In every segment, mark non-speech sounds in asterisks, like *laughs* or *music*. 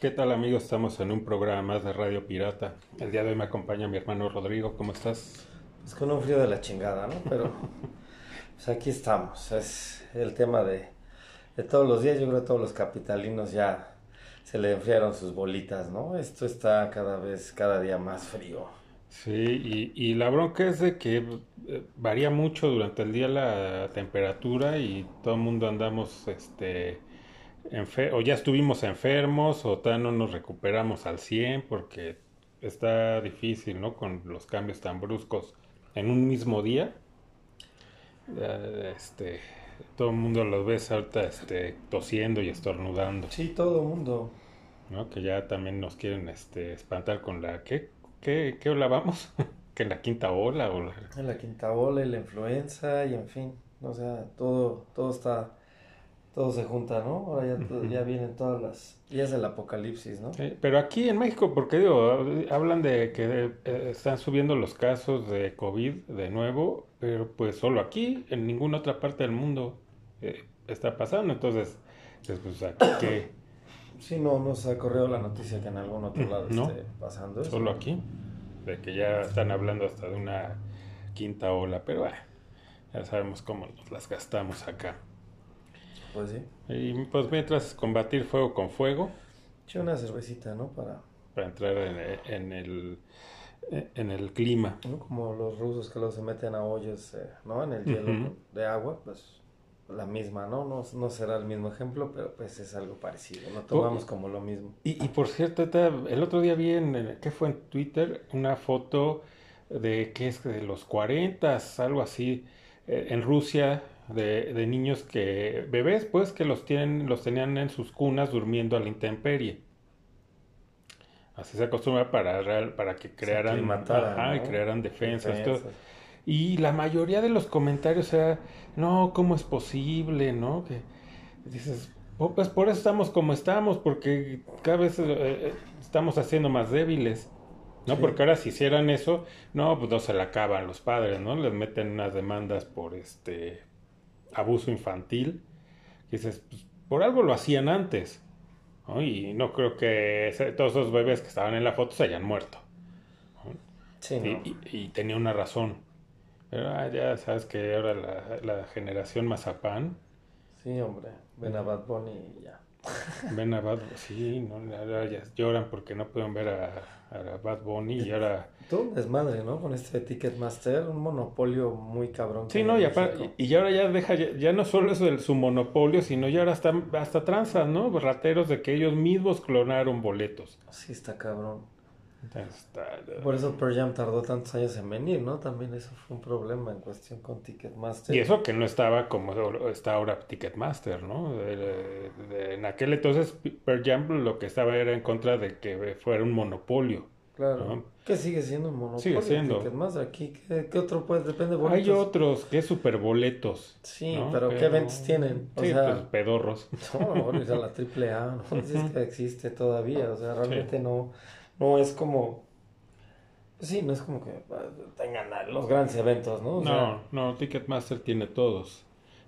¿Qué tal amigos? Estamos en un programa más de Radio Pirata. El día de hoy me acompaña mi hermano Rodrigo. ¿Cómo estás? Pues con un frío de la chingada, ¿no? Pero *laughs* pues aquí estamos. Es el tema de, de todos los días. Yo creo que todos los capitalinos ya se le enfriaron sus bolitas, ¿no? Esto está cada vez, cada día más frío. Sí, y, y la bronca es de que eh, varía mucho durante el día la temperatura y todo el mundo andamos, este, enfer- o ya estuvimos enfermos o todavía no nos recuperamos al 100 porque está difícil, ¿no? Con los cambios tan bruscos en un mismo día. Eh, Este, todo el mundo los ves ahorita, este, tosiendo y estornudando. Sí, todo el mundo. ¿no? Que ya también nos quieren este, espantar con la... ¿Qué, qué, qué ola vamos? *laughs* ¿Que la quinta ola o la... En la quinta ola, y la influenza y en fin. O sea, todo, todo está, todo se junta, ¿no? Ahora ya, ya vienen todas las días del apocalipsis, ¿no? Pero aquí en México, porque digo, hablan de que eh, están subiendo los casos de COVID de nuevo, pero pues solo aquí, en ninguna otra parte del mundo eh, está pasando. Entonces, pues, aquí que *coughs* Sí, no nos ha corrido la noticia que en algún otro lado No. esté pasando eso. solo aquí, de que ya están hablando hasta de una quinta ola, pero ah, ya sabemos cómo nos las gastamos acá. Pues sí. Y pues mientras combatir fuego con fuego, Eché una cervecita, ¿no? Para, para entrar en, en el, en el clima. ¿no? Como los rusos que luego se meten a hoyos, eh, ¿no? En el hielo Ujú. de agua, pues la misma, ¿no? ¿no? No será el mismo ejemplo, pero pues es algo parecido. Lo tomamos como lo mismo. Y, y por cierto, el otro día vi en, ¿qué fue en Twitter? Una foto de que es de los 40, algo así, eh, en Rusia, de, de niños que, bebés pues, que los tienen, los tenían en sus cunas durmiendo a la intemperie. Así se acostumbra para, real- para que crearan, aclimataran, ajá, y crearan defensas. todo. Y la mayoría de los comentarios era, no, ¿cómo es posible? ¿No? Que dices, "Oh, pues por eso estamos como estamos, porque cada vez eh, eh, estamos haciendo más débiles. ¿No? Sí. Porque ahora si hicieran eso, no, pues no se la acaban los padres, ¿no? Les meten unas demandas por este abuso infantil. Dices, pues por algo lo hacían antes. ¿no? Y no creo que todos esos bebés que estaban en la foto se hayan muerto. Sí, Y, ¿no? y- y tenía una razón. Pero ah, ya sabes que ahora la, la generación Mazapán, Sí, hombre. Ven a Bad Bunny y ya. Ven a Bad sí, no, ahora ya lloran porque no pueden ver a, a Bad Bunny y ahora... Todo un desmadre, ¿no? Con este Ticketmaster, un monopolio muy cabrón. Sí, no, y, México. y ahora ya deja, ya, ya no solo eso de su monopolio, sino ya ahora hasta, hasta tranzas, ¿no? Rateros de que ellos mismos clonaron boletos. Sí, está cabrón. Por eso Pearl Jam tardó tantos años en venir, ¿no? También eso fue un problema en cuestión con Ticketmaster. Y eso que no estaba como está ahora Ticketmaster, ¿no? En aquel entonces, Pearl Jam lo que estaba era en contra de que fuera un monopolio. Claro. ¿no? Que sigue siendo un monopolio. Sigue siendo. Ticketmaster aquí, ¿qué, qué otro pues? Depende de Hay otros que es superboletos. Sí, ¿no? pero, ¿qué eventos tienen? O sí, sea, pues pedorros. *laughs* no, o sea, la triple A, no *laughs* dices que existe todavía, o sea, realmente no, no es como, pues sí, no es como que ah, tengan los grandes eventos, ¿no? O sea, No, no, Ticketmaster tiene todos.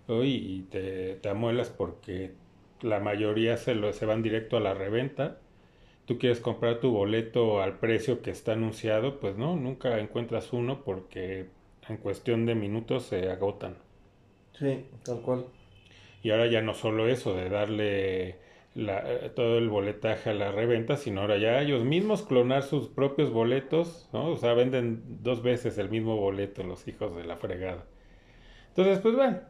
y te, te amuelas porque la mayoría se, lo, se van directo a la reventa. Tú quieres comprar tu boleto al precio que está anunciado, pues no, nunca encuentras uno porque en cuestión de minutos se agotan. sí, tal cual. Y ahora ya no solo eso de darle la- eh, todo el boletaje a la reventa, sino ahora ya ellos mismos clonar sus propios boletos, ¿no? O sea, venden dos veces el mismo boleto los hijos de la fregada. Entonces, pues bueno,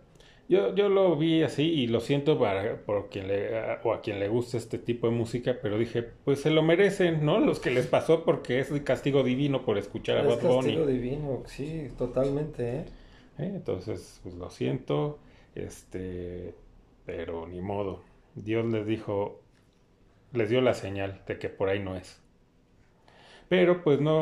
yo, yo lo vi así y lo siento para, por quien le, a- o a quien le guste este tipo de música, pero dije, pues se lo merecen, ¿no? Los que les pasó porque es el castigo divino por escuchar a Bad Bunny. castigo divino, sí, totalmente, ¿eh? ¿eh? Entonces, pues lo siento, este, pero ni modo. Dios les dijo, les dio la señal de que por ahí no es. Pero pues no,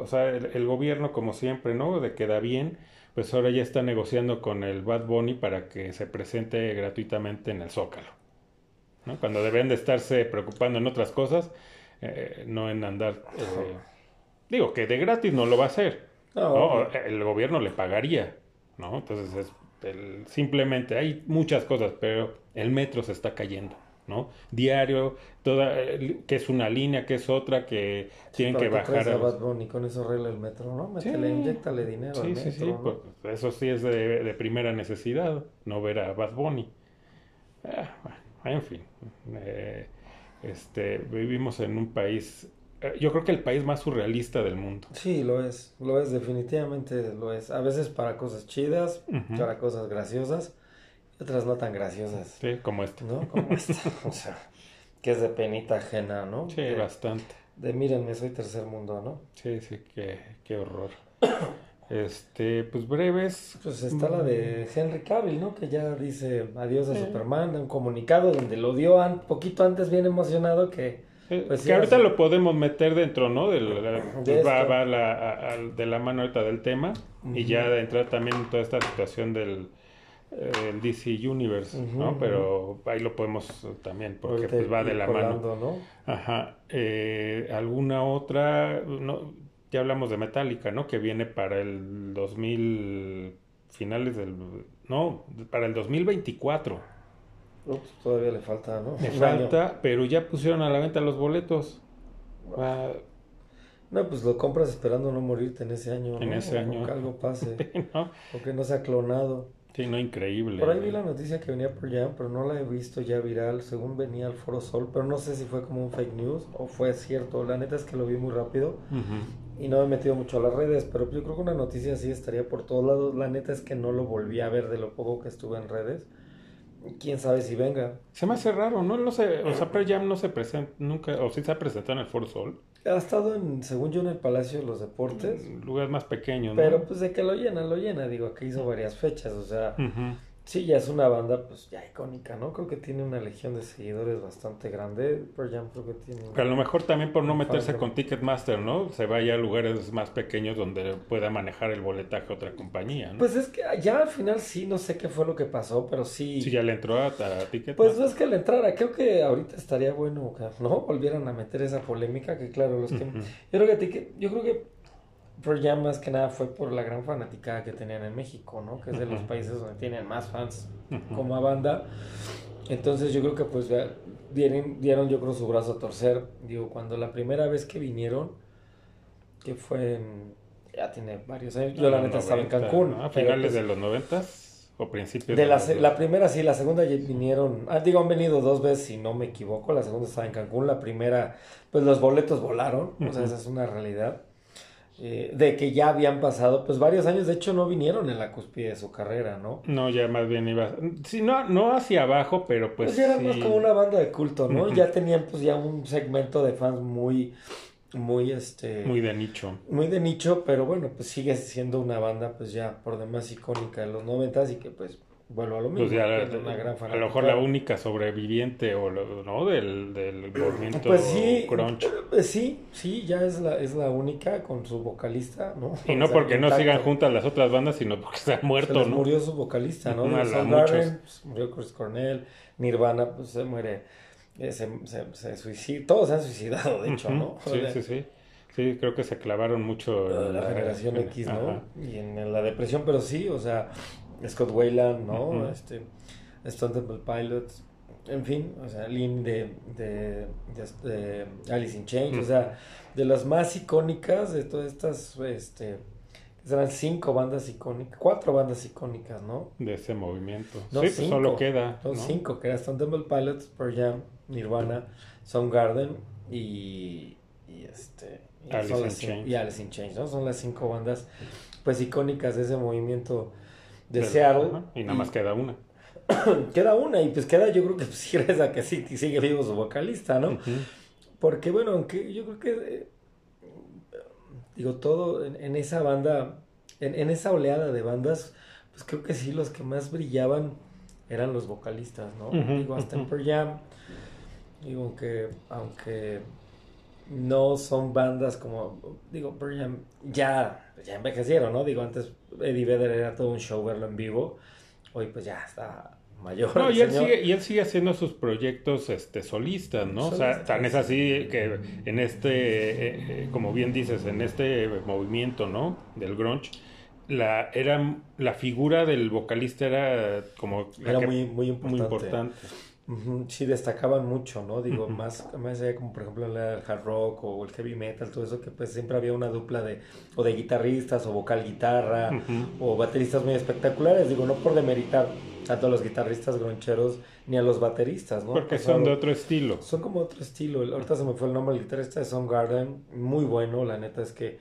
o sea, el, el gobierno como siempre, ¿no? De que da bien, pues ahora ya está negociando con el Bad Bunny para que se presente gratuitamente en el Zócalo. ¿no? Cuando deben de estarse preocupando en otras cosas, eh, no en andar... eh, digo que de gratis no lo va a hacer. No, ¿no? obvio. El gobierno le pagaría, ¿no? Entonces es el- simplemente hay muchas cosas, pero el metro se está cayendo. ¿no? Diario, toda, que es una línea, que es otra, que tienen que bajar. A Bad Bunny, con eso arregla el metro, ¿no? Métele, inyectale dinero sí, al metro, sí, sí, pues, eso sí es de, de, primera necesidad, no ver a Bad Bunny. Ah, bueno, en fin, eh, este, vivimos en un país yo creo que el país más surrealista del mundo. Sí, lo es, lo es, definitivamente lo es. A veces para cosas chidas, para cosas graciosas, y otras no tan graciosas. Sí, como esta. ¿No? Como esta. *laughs* o sea, que es de penita ajena, ¿no? Sí, bastante. De mírenme, soy tercer mundo, ¿no? Sí, sí, qué, qué horror. *coughs* Este, pues breves. Pues está la de Henry Cavill, ¿no? Que ya dice adiós a Superman, un comunicado donde lo dio un poquito antes bien emocionado que pues que ahorita lo podemos meter dentro, ¿no? de, va, la, de la mano ahorita del tema y ya de entrar también en toda esta situación del el DC Universe, ¿no? Pero ahí lo podemos también porque pues va de la mano. ¿no? Ajá. Eh, ¿Alguna otra? No, ya hablamos de Metallica, ¿no? Que viene para el 2000 finales del no, para el 2024. Pues, todavía le falta, ¿no? Le falta, pero ya pusieron a la venta los boletos. No, pues lo compras esperando no morirte en ese año. En ese año. O que algo pase. *laughs* O que no sea clonado. Sí, no, increíble. Por ahí vi la noticia que venía por Jam, pero no la he visto ya viral, según venía al Foro Sol, pero no sé si fue como un fake news o fue cierto. La neta es que lo vi muy rápido y no me he metido mucho a las redes, pero yo creo que una noticia así estaría por todos lados. La neta es que no lo volví a ver de lo poco que estuve en redes quién sabe si venga. Se me hace raro, ¿no? no sé, o sea, Pearl Jam no se presenta nunca, o sí se ha presentado en el Foro Sol. Ha estado, en, según yo, en el Palacio de los Deportes. Lugar más pequeño, ¿no? Pero pues de que lo llena, lo llena, digo, que hizo varias fechas, o sea, Sí, ya es una banda pues ya icónica, ¿no? Creo que tiene una legión de seguidores bastante grande. Pearl Jam creo que tiene... a lo mejor también por no meterse con Ticketmaster, ¿no? Se vaya a lugares más pequeños donde pueda manejar el boletaje otra compañía, ¿no? Pues es que ya al final sí, no sé qué fue lo que pasó, pero sí... Sí, ya le entró a, Ticketmaster. Pues no es que le entrara, creo que ahorita estaría bueno, ¿no? Volvieran a meter esa polémica que claro, los que... Yo creo que, yo creo que Pearl Jam más que nada fue por la gran fanática que tenían en México, ¿no? Que es de los países donde tienen más fans como banda. Entonces yo creo que pues dieron, dieron yo creo su brazo a torcer. Digo, cuando la primera vez que vinieron, que fue en, ya tiene varios años, yo la neta estaba en Cancún. ¿A finales pues de los noventas o principios? De, la, la, primera sí, la segunda ya vinieron, ah, digo, han venido dos veces si no me equivoco, la segunda estaba en Cancún, la primera, pues los boletos volaron, o sea, esa es una realidad. Eh, de que ya habían pasado pues varios años, de hecho no vinieron en la cúspide de su carrera, ¿no? No, ya más bien iba, sí, no, no hacia abajo, pero pues... pues eran más como una banda de culto, ¿no? Ya tenían pues ya un segmento de fans muy, muy este... Muy de nicho. Muy de nicho, pero bueno, pues sigue siendo una banda pues ya por demás icónica de los noventas y que pues vuelvo a lo mismo. Pues a lo mejor la única sobreviviente o no del, del *clears throat* movimiento pues sí, crunch. Eh, sí, sí, ya es la, es la única con su vocalista, ¿no? Y *laughs* no porque no sigan juntas las otras bandas, sino porque se ha muerto, ¿no? Murió su vocalista, ¿no? pues, murió Chris Cornell, Nirvana, pues se muere, eh, se, se, se suicida, todos se han suicidado, de hecho, ¿no? Sí, sí, sí. Sí, creo que se clavaron mucho. La, la generación *laughs* X, ¿no? Y en la depresión, pero sí, o sea, Scott Wayland, ¿no? Este, Stone Temple Pilots, en fin, o sea, Lynn de, de, de, Alice in Chains, o sea, de las más icónicas de todas estas, este, serán cinco bandas icónicas, cuatro bandas icónicas, ¿no? De ese movimiento. sí, pues solo queda. Son cinco, que eran Stone Temple Pilots, Pearl Jam, Nirvana, Soundgarden y, y este... Y Alice, in Chains. y Alice in Chains, ¿no? Son las cinco bandas, pues, icónicas de ese movimiento de Seattle. y nada más queda una. *clears throat* queda una, y pues queda, yo creo que pues, *laughs* gracias a que sí, sigue vivo su vocalista, ¿no? Porque bueno, aunque yo creo que, eh, digo, todo en, esa banda, en, esa oleada de bandas, pues creo que sí, los que más brillaban eran los vocalistas, ¿no? digo, hasta en Pearl Jam, digo, aunque, aunque no son bandas como, digo, Pearl ya, ya envejecieron, ¿no? Digo, antes Eddie Vedder era todo un show verlo en vivo. Hoy pues ya está mayor. No, y él, sigue, y él sigue haciendo sus proyectos este, solistas, ¿no? O sea, tan es así que en este, eh, eh, como bien dices, en este movimiento, ¿no? Del grunge, la, era, la figura del vocalista era como... Era muy, muy importante. Muy importante. Sí, destacaban mucho, ¿no? Digo, más, más allá como por ejemplo el hard rock o el heavy metal, todo eso, que pues siempre había una dupla de, o de guitarristas, o vocal guitarra, o bateristas muy espectaculares, digo, no por demeritar tanto a los guitarristas groncheros ni a los bateristas, ¿no? Porque sea, son de otro estilo. son como otro estilo. Ahorita se me fue el nombre del guitarrista de Soundgarden, muy bueno, la neta es que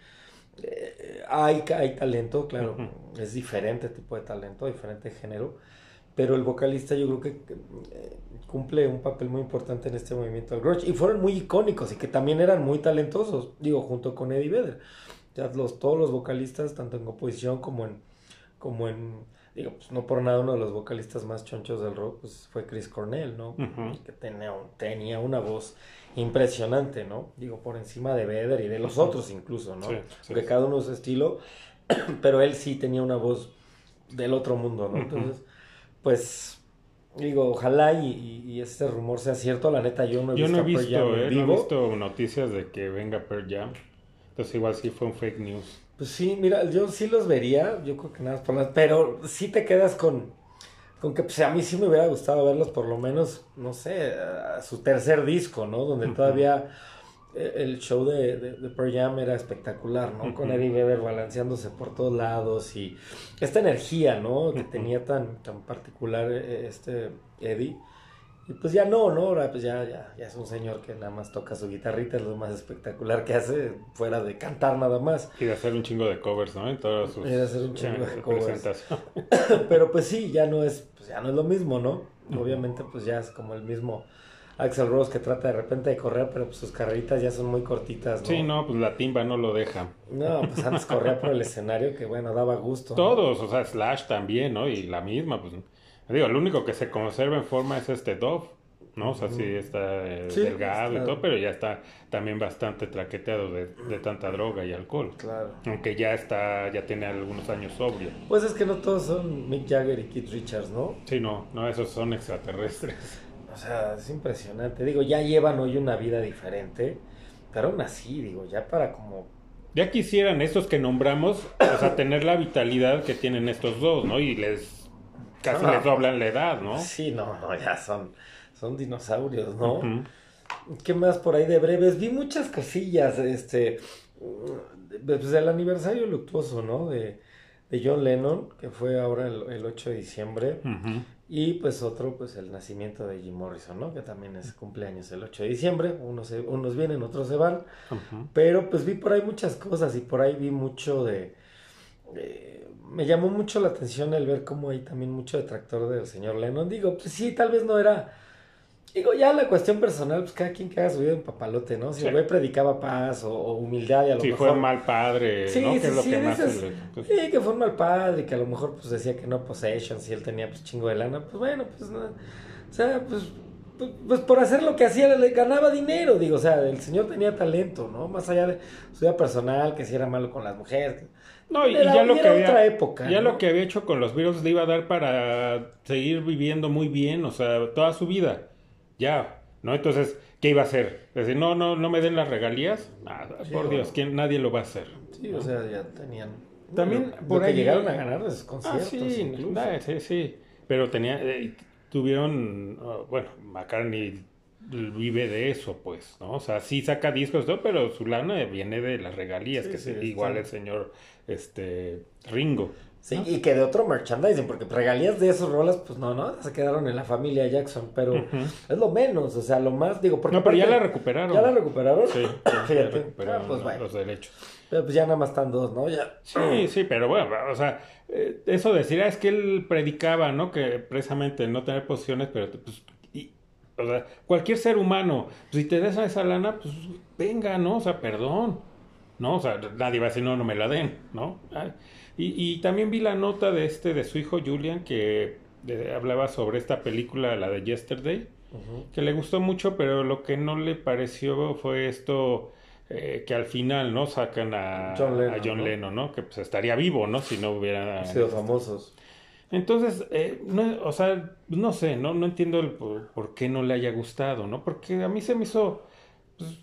eh, hay, hay talento, claro, es diferente tipo de talento, diferente género, pero el vocalista yo creo que eh, cumple un papel muy importante en este movimiento del grunge y fueron muy icónicos y que también eran muy talentosos, digo, junto con Eddie Vedder. Ya los, todos los vocalistas, tanto en composición como en, como en, digo, pues no por nada uno de los vocalistas más chonchos del rock, pues fue Chris Cornell, ¿no? Que tenía, un- tenía una voz impresionante, ¿no? Digo, por encima de Vedder y de los otros incluso, ¿no? Sí, sí, Porque sí. cada uno su estilo, *clears throat* pero él sí tenía una voz del otro mundo, ¿no? Entonces, pues, digo, ojalá y, y- y este rumor sea cierto, la neta yo no he Yo visto no he a Pearl visto, Jam en eh, no he vivo. visto noticias de que venga Pearl Jam. Entonces igual sí fue un fake news. Pues sí, mira, yo sí los vería, yo creo que nada más por las, pero sí te quedas con, con que pues a mí sí me hubiera gustado verlos por lo menos, no sé, a su tercer disco, ¿no? Donde todavía el show de, de, de Pearl Jam era espectacular, ¿no? Con Eddie Vedder balanceándose por todos lados y esta energía, ¿no? Que tenía tan, tan particular eh, este Eddie. Y pues ya no, ¿no? Ahora pues ya, ya, ya es un señor que nada más toca su guitarrita, es lo más espectacular que hace, fuera de cantar nada más. Y de hacer un chingo de covers, ¿no? En todas sus Y de hacer un *laughs* chingo de covers. *coughs* Pero pues sí, ya no es, pues ya no es lo mismo, ¿no? Obviamente pues ya es como el mismo Axel Rose que trata de repente de correr, pero pues sus carreritas ya son muy cortitas, ¿no? Sí, no, pues la timba no lo deja. No, pues antes corría por el escenario que bueno, daba gusto. ¿no? Todos, o sea, Slash también, ¿no? Y la misma, pues. Digo, el único que se conserva en forma es este Dove, ¿no? O sea, sí está eh, Sí, delgado y todo, pero ya está también bastante traqueteado de, de tanta droga y alcohol. Claro. Aunque ya está, ya tiene algunos años sobrio. Pues es que no todos son Mick Jagger y Keith Richards, ¿no? Sí, no, no, esos son extraterrestres. *laughs* O sea, es impresionante. Digo, ya llevan hoy una vida diferente, pero aún así, digo, ya para como Ya quisieran estos que nombramos, o sea, *coughs* tener la vitalidad que tienen estos dos, ¿no? Y les casi Ah. les doblan la edad, ¿no? Sí, no, no, ya son, son dinosaurios, ¿no? ¿Qué más por ahí de breves? Vi muchas cosillas, este, pues el aniversario luctuoso, ¿no? De, de John Lennon, que fue ahora el, el 8 de diciembre, Ujú. Y pues otro, pues el nacimiento de Jim Morrison, ¿no? Que también es cumpleaños el 8 de diciembre, unos, se- unos vienen, otros se van, pero pues vi por ahí muchas cosas y por ahí vi mucho de... de- me llamó mucho la atención el ver cómo hay también mucho detractor del señor Lennon. Digo, pues sí, tal vez no era... Digo, ya la cuestión personal, pues cada quien que haga su vida en papalote, ¿no? Si Sí. el güey predicaba paz o, o humildad y a lo Si mejor... fue mal padre, Sí, ¿no? sí, que es lo sí, que de más esas- se le- pues, Sí, que fue un mal padre, que a lo mejor pues decía que no possessions y él tenía pues chingo de lana, pues bueno, pues no, o sea, pues, pues, pues, por hacer lo que hacía le ganaba dinero, digo, o sea, el señor tenía talento, ¿no? Más allá de su vida personal, que si era malo con las mujeres. No, y, ya lo que había, época, ya ¿no? lo que había hecho con los Beatles le iba a dar para seguir viviendo muy bien, o sea, toda su vida. Ya, ¿no? Entonces, ¿qué iba a hacer? Decir, no, no, no me den las regalías. Nada, Sí, por o- Dios, ¿quién, nadie lo va a hacer. Sí, o sea, ya tenían. También lo- por lo que ahí- llegaron a ganar de sus Ah, conciertos. sí, incluso. nah, sí, sí. Pero tenía, eh, tuvieron, ah, bueno, McCartney vive de eso, pues, ¿no? O sea, sí saca discos, todo, pero su lana viene de las regalías, Sí, que sí, es igual está- el señor este Ringo. Sí, y que de otro merchandising, porque regalías de esos rolas, pues no, no, se quedaron en la familia Jackson, pero es lo menos, o sea, lo más, digo, porque No, pero ya la recuperaron. ¿Ya la recuperaron? Sí, *laughs* Fíjate. recuperaron Ah, pues bueno. los derechos. Pero pues ya nada más están dos, ¿no? Ya. Sí, sí, pero bueno, o sea, eh, eso decir, ah, es que él predicaba, ¿no? Que precisamente no tener posiciones, pero pues, y, o sea, cualquier ser humano, pues, si te das esa lana, pues venga, ¿no? O sea, perdón, ¿no? O sea, nadie va a decir, no, no me la den, ¿no? Y, y también vi la nota de este, de su hijo Julian, que hablaba sobre esta película, la de Yesterday, que le gustó mucho, pero lo que no le pareció fue esto eh, que al final, ¿no? Sacan a John Lennon, a John ¿no? Que pues estaría vivo, ¿no? Si no hubiera... Sido famosos. Entonces, eh, no, o sea, no sé, ¿no? No entiendo el por, por qué no le haya gustado, ¿no? Porque a mí se me hizo pues,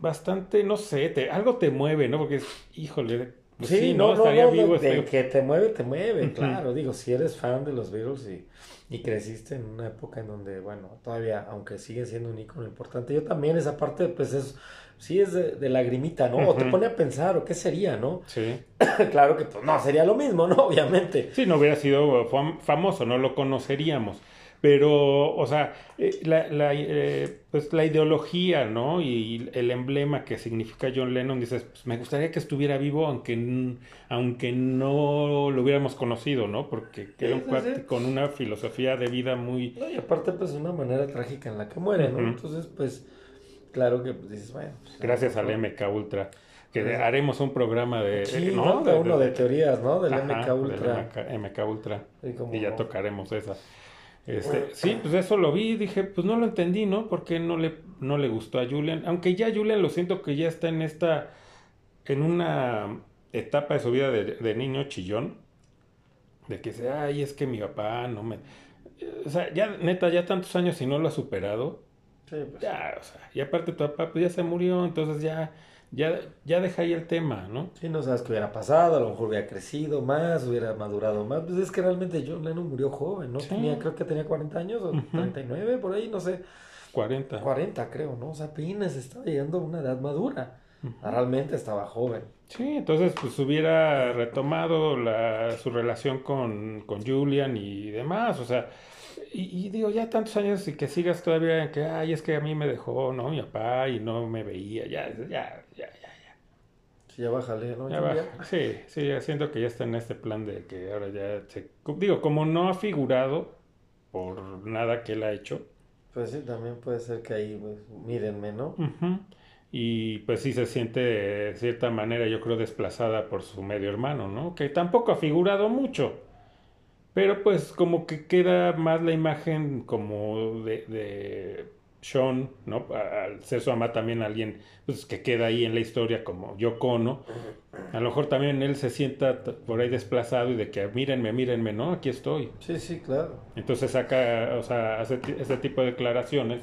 bastante, no sé, te- algo te mueve, ¿no? Porque es, híjole, Pues sí, no, no, estaría no, vivo de, este- que te mueve, te mueve, claro. Digo, si eres fan de los Beatles y, y creciste en una época en donde, bueno, todavía, aunque sigue siendo un ícono importante, yo también esa parte, pues es, sí es de, de lagrimita, ¿no? O te pone a pensar, ¿o qué sería, no? Sí. *coughs* claro que, pues no, sería lo mismo, ¿no? *laughs* Obviamente. Sí, no hubiera sido fam- famoso, no lo conoceríamos. Pero, o sea, eh, la, la, eh, pues la ideología, ¿no? Y el emblema que significa John Lennon, dices, pues me gustaría que estuviera vivo, aunque, aunque no lo hubiéramos conocido, ¿no? Porque era un cuate sí. con una filosofía de vida muy... No, y aparte, pues, una manera trágica en la que muere, ¿no? Entonces, pues, claro que pues, dices, bueno. pues, Gracias ¿no? al MK Ultra. Que Gracias. haremos un programa de... Sí, eh, ¿no? Falta uno de teorías, ¿no? Del Ajá, MK del Ultra. MK, MK Ultra. Como Y ya tocaremos esa. Este, sí, pues eso lo vi dije, pues no lo entendí, ¿no? Porque no le, no le gustó a Julian. Aunque ya Julian lo siento que ya está en esta, en una etapa de su vida de, de niño chillón. De que dice, ay, es que mi papá no me... O sea, ya, neta, ya tantos años y no lo ha superado. Sí, pues, Ya, o sea, y aparte tu papá pues ya se murió, entonces ya, ya, ya deja ahí el tema, ¿no? Sí, no sabes qué hubiera pasado, a lo mejor hubiera crecido más, hubiera madurado más. Pues es que realmente John Lennon murió joven, ¿no? Sí. Tenía, creo que tenía 40 años o Ujú. 39, por ahí, no sé. 40. 40 creo, ¿no? O sea, apenas estaba llegando a una edad madura. Realmente estaba joven. Sí, entonces pues hubiera retomado la, su relación con, con Julian y demás, o sea, y, y digo, ya tantos años y que sigas todavía en que, ay, es que a mí me dejó, ¿no? Mi papá y no me veía, ya, ya, Sí, ya bájale, ¿no? ya va. Sí, sí, ya siento que ya está en este plan de que ahora ya se, digo, como no ha figurado por nada que él ha hecho, Pues sí, también puede ser que ahí, pues, mírenme, ¿no? Ujú. Y pues sí se siente de cierta manera, yo creo, desplazada por su medio hermano, ¿no? Que tampoco ha figurado mucho. Pero pues como que queda más la imagen como de, de Sean, ¿no? Al ser su mamá también alguien pues, que queda ahí en la historia como Yoko Ono. A lo mejor también él se sienta por ahí desplazado y de que mírenme, mírenme, ¿no? Aquí estoy. Sí, sí, claro. Entonces saca, o sea, hace ese tipo de declaraciones,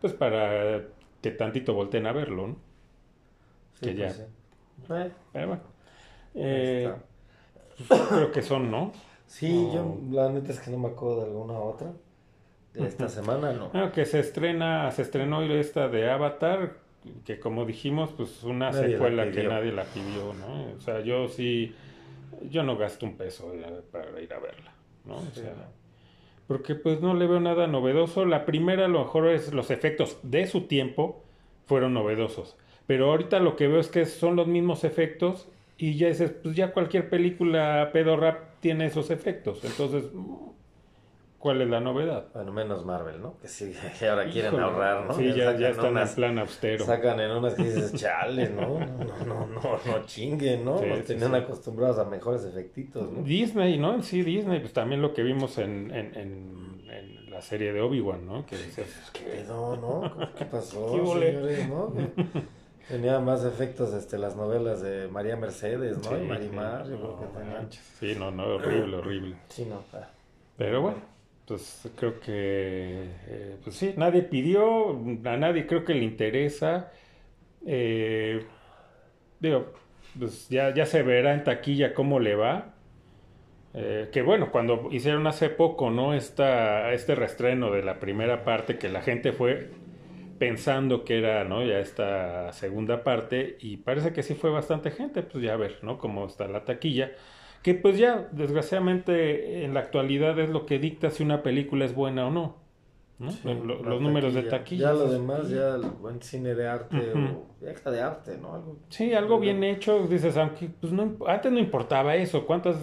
pues para que tantito volteen a verlo, ¿no? Sí, Que ya. pues, sí. Eh, Pero bueno, eh, pues, creo que son, ¿no? Sí, yo la neta es que no me acuerdo de alguna otra. De esta semana no. Ah, que se estrena, se estrenó esta de Avatar, que como dijimos, pues una Nadie secuela que nadie la pidió, ¿no? O sea, yo sí, yo no gasto un peso para ir a verla, ¿no? O sea, porque pues no le veo nada novedoso. La primera a lo mejor es los efectos de su tiempo fueron novedosos, pero ahorita lo que veo es que son los mismos efectos y ya dices, pues ya cualquier película pedo rap tiene esos efectos, entonces ¿cuál es la novedad? Bueno, menos Marvel, ¿no? Que sí, que *laughs* ahora quieren Híjole, ahorrar, ¿no? Sí, ya, sacan ya están unas- en plan austero. Sacan en unas que dices, chale, ¿no? No, no, no, no, no chinguen, ¿no? Sí, Nos sí, tenían sí. acostumbrados a mejores efectitos, ¿no? Disney, ¿no? Sí, Disney, pues también lo que vimos en, en, en, en la serie de Obi-Wan, ¿no? Que dices, ¿Qué pedo, no? ¿Qué pasó, *laughs* ¿Qué señores, no? *laughs* Tenía más efectos este, las novelas de María Mercedes, ¿no? y Marimar, sí, yo creo no que tenían. Sí, no, no, horrible, horrible. Sí, no, ah. Pero bueno, pues creo que, eh, pues sí, nadie pidió, a nadie creo que le interesa. Eh, digo, pues ya, ya se verá en taquilla cómo le va. Eh, que bueno, cuando hicieron hace poco, ¿no? Esta, este reestreno de la primera parte, que la gente fue pensando que era, ¿no? Ya esta segunda parte, y parece que sí fue bastante gente, pues ya a ver, ¿no? Cómo está la taquilla. Que pues ya, desgraciadamente, en la actualidad es lo que dicta si una película es buena o no. ¿no? Sí, los números de taquilla. Ya lo demás, ya el buen cine de arte o de arte, ¿no? Algo. Sí, algo bien hecho, dices, aunque pues no, antes no importaba eso, cuántas,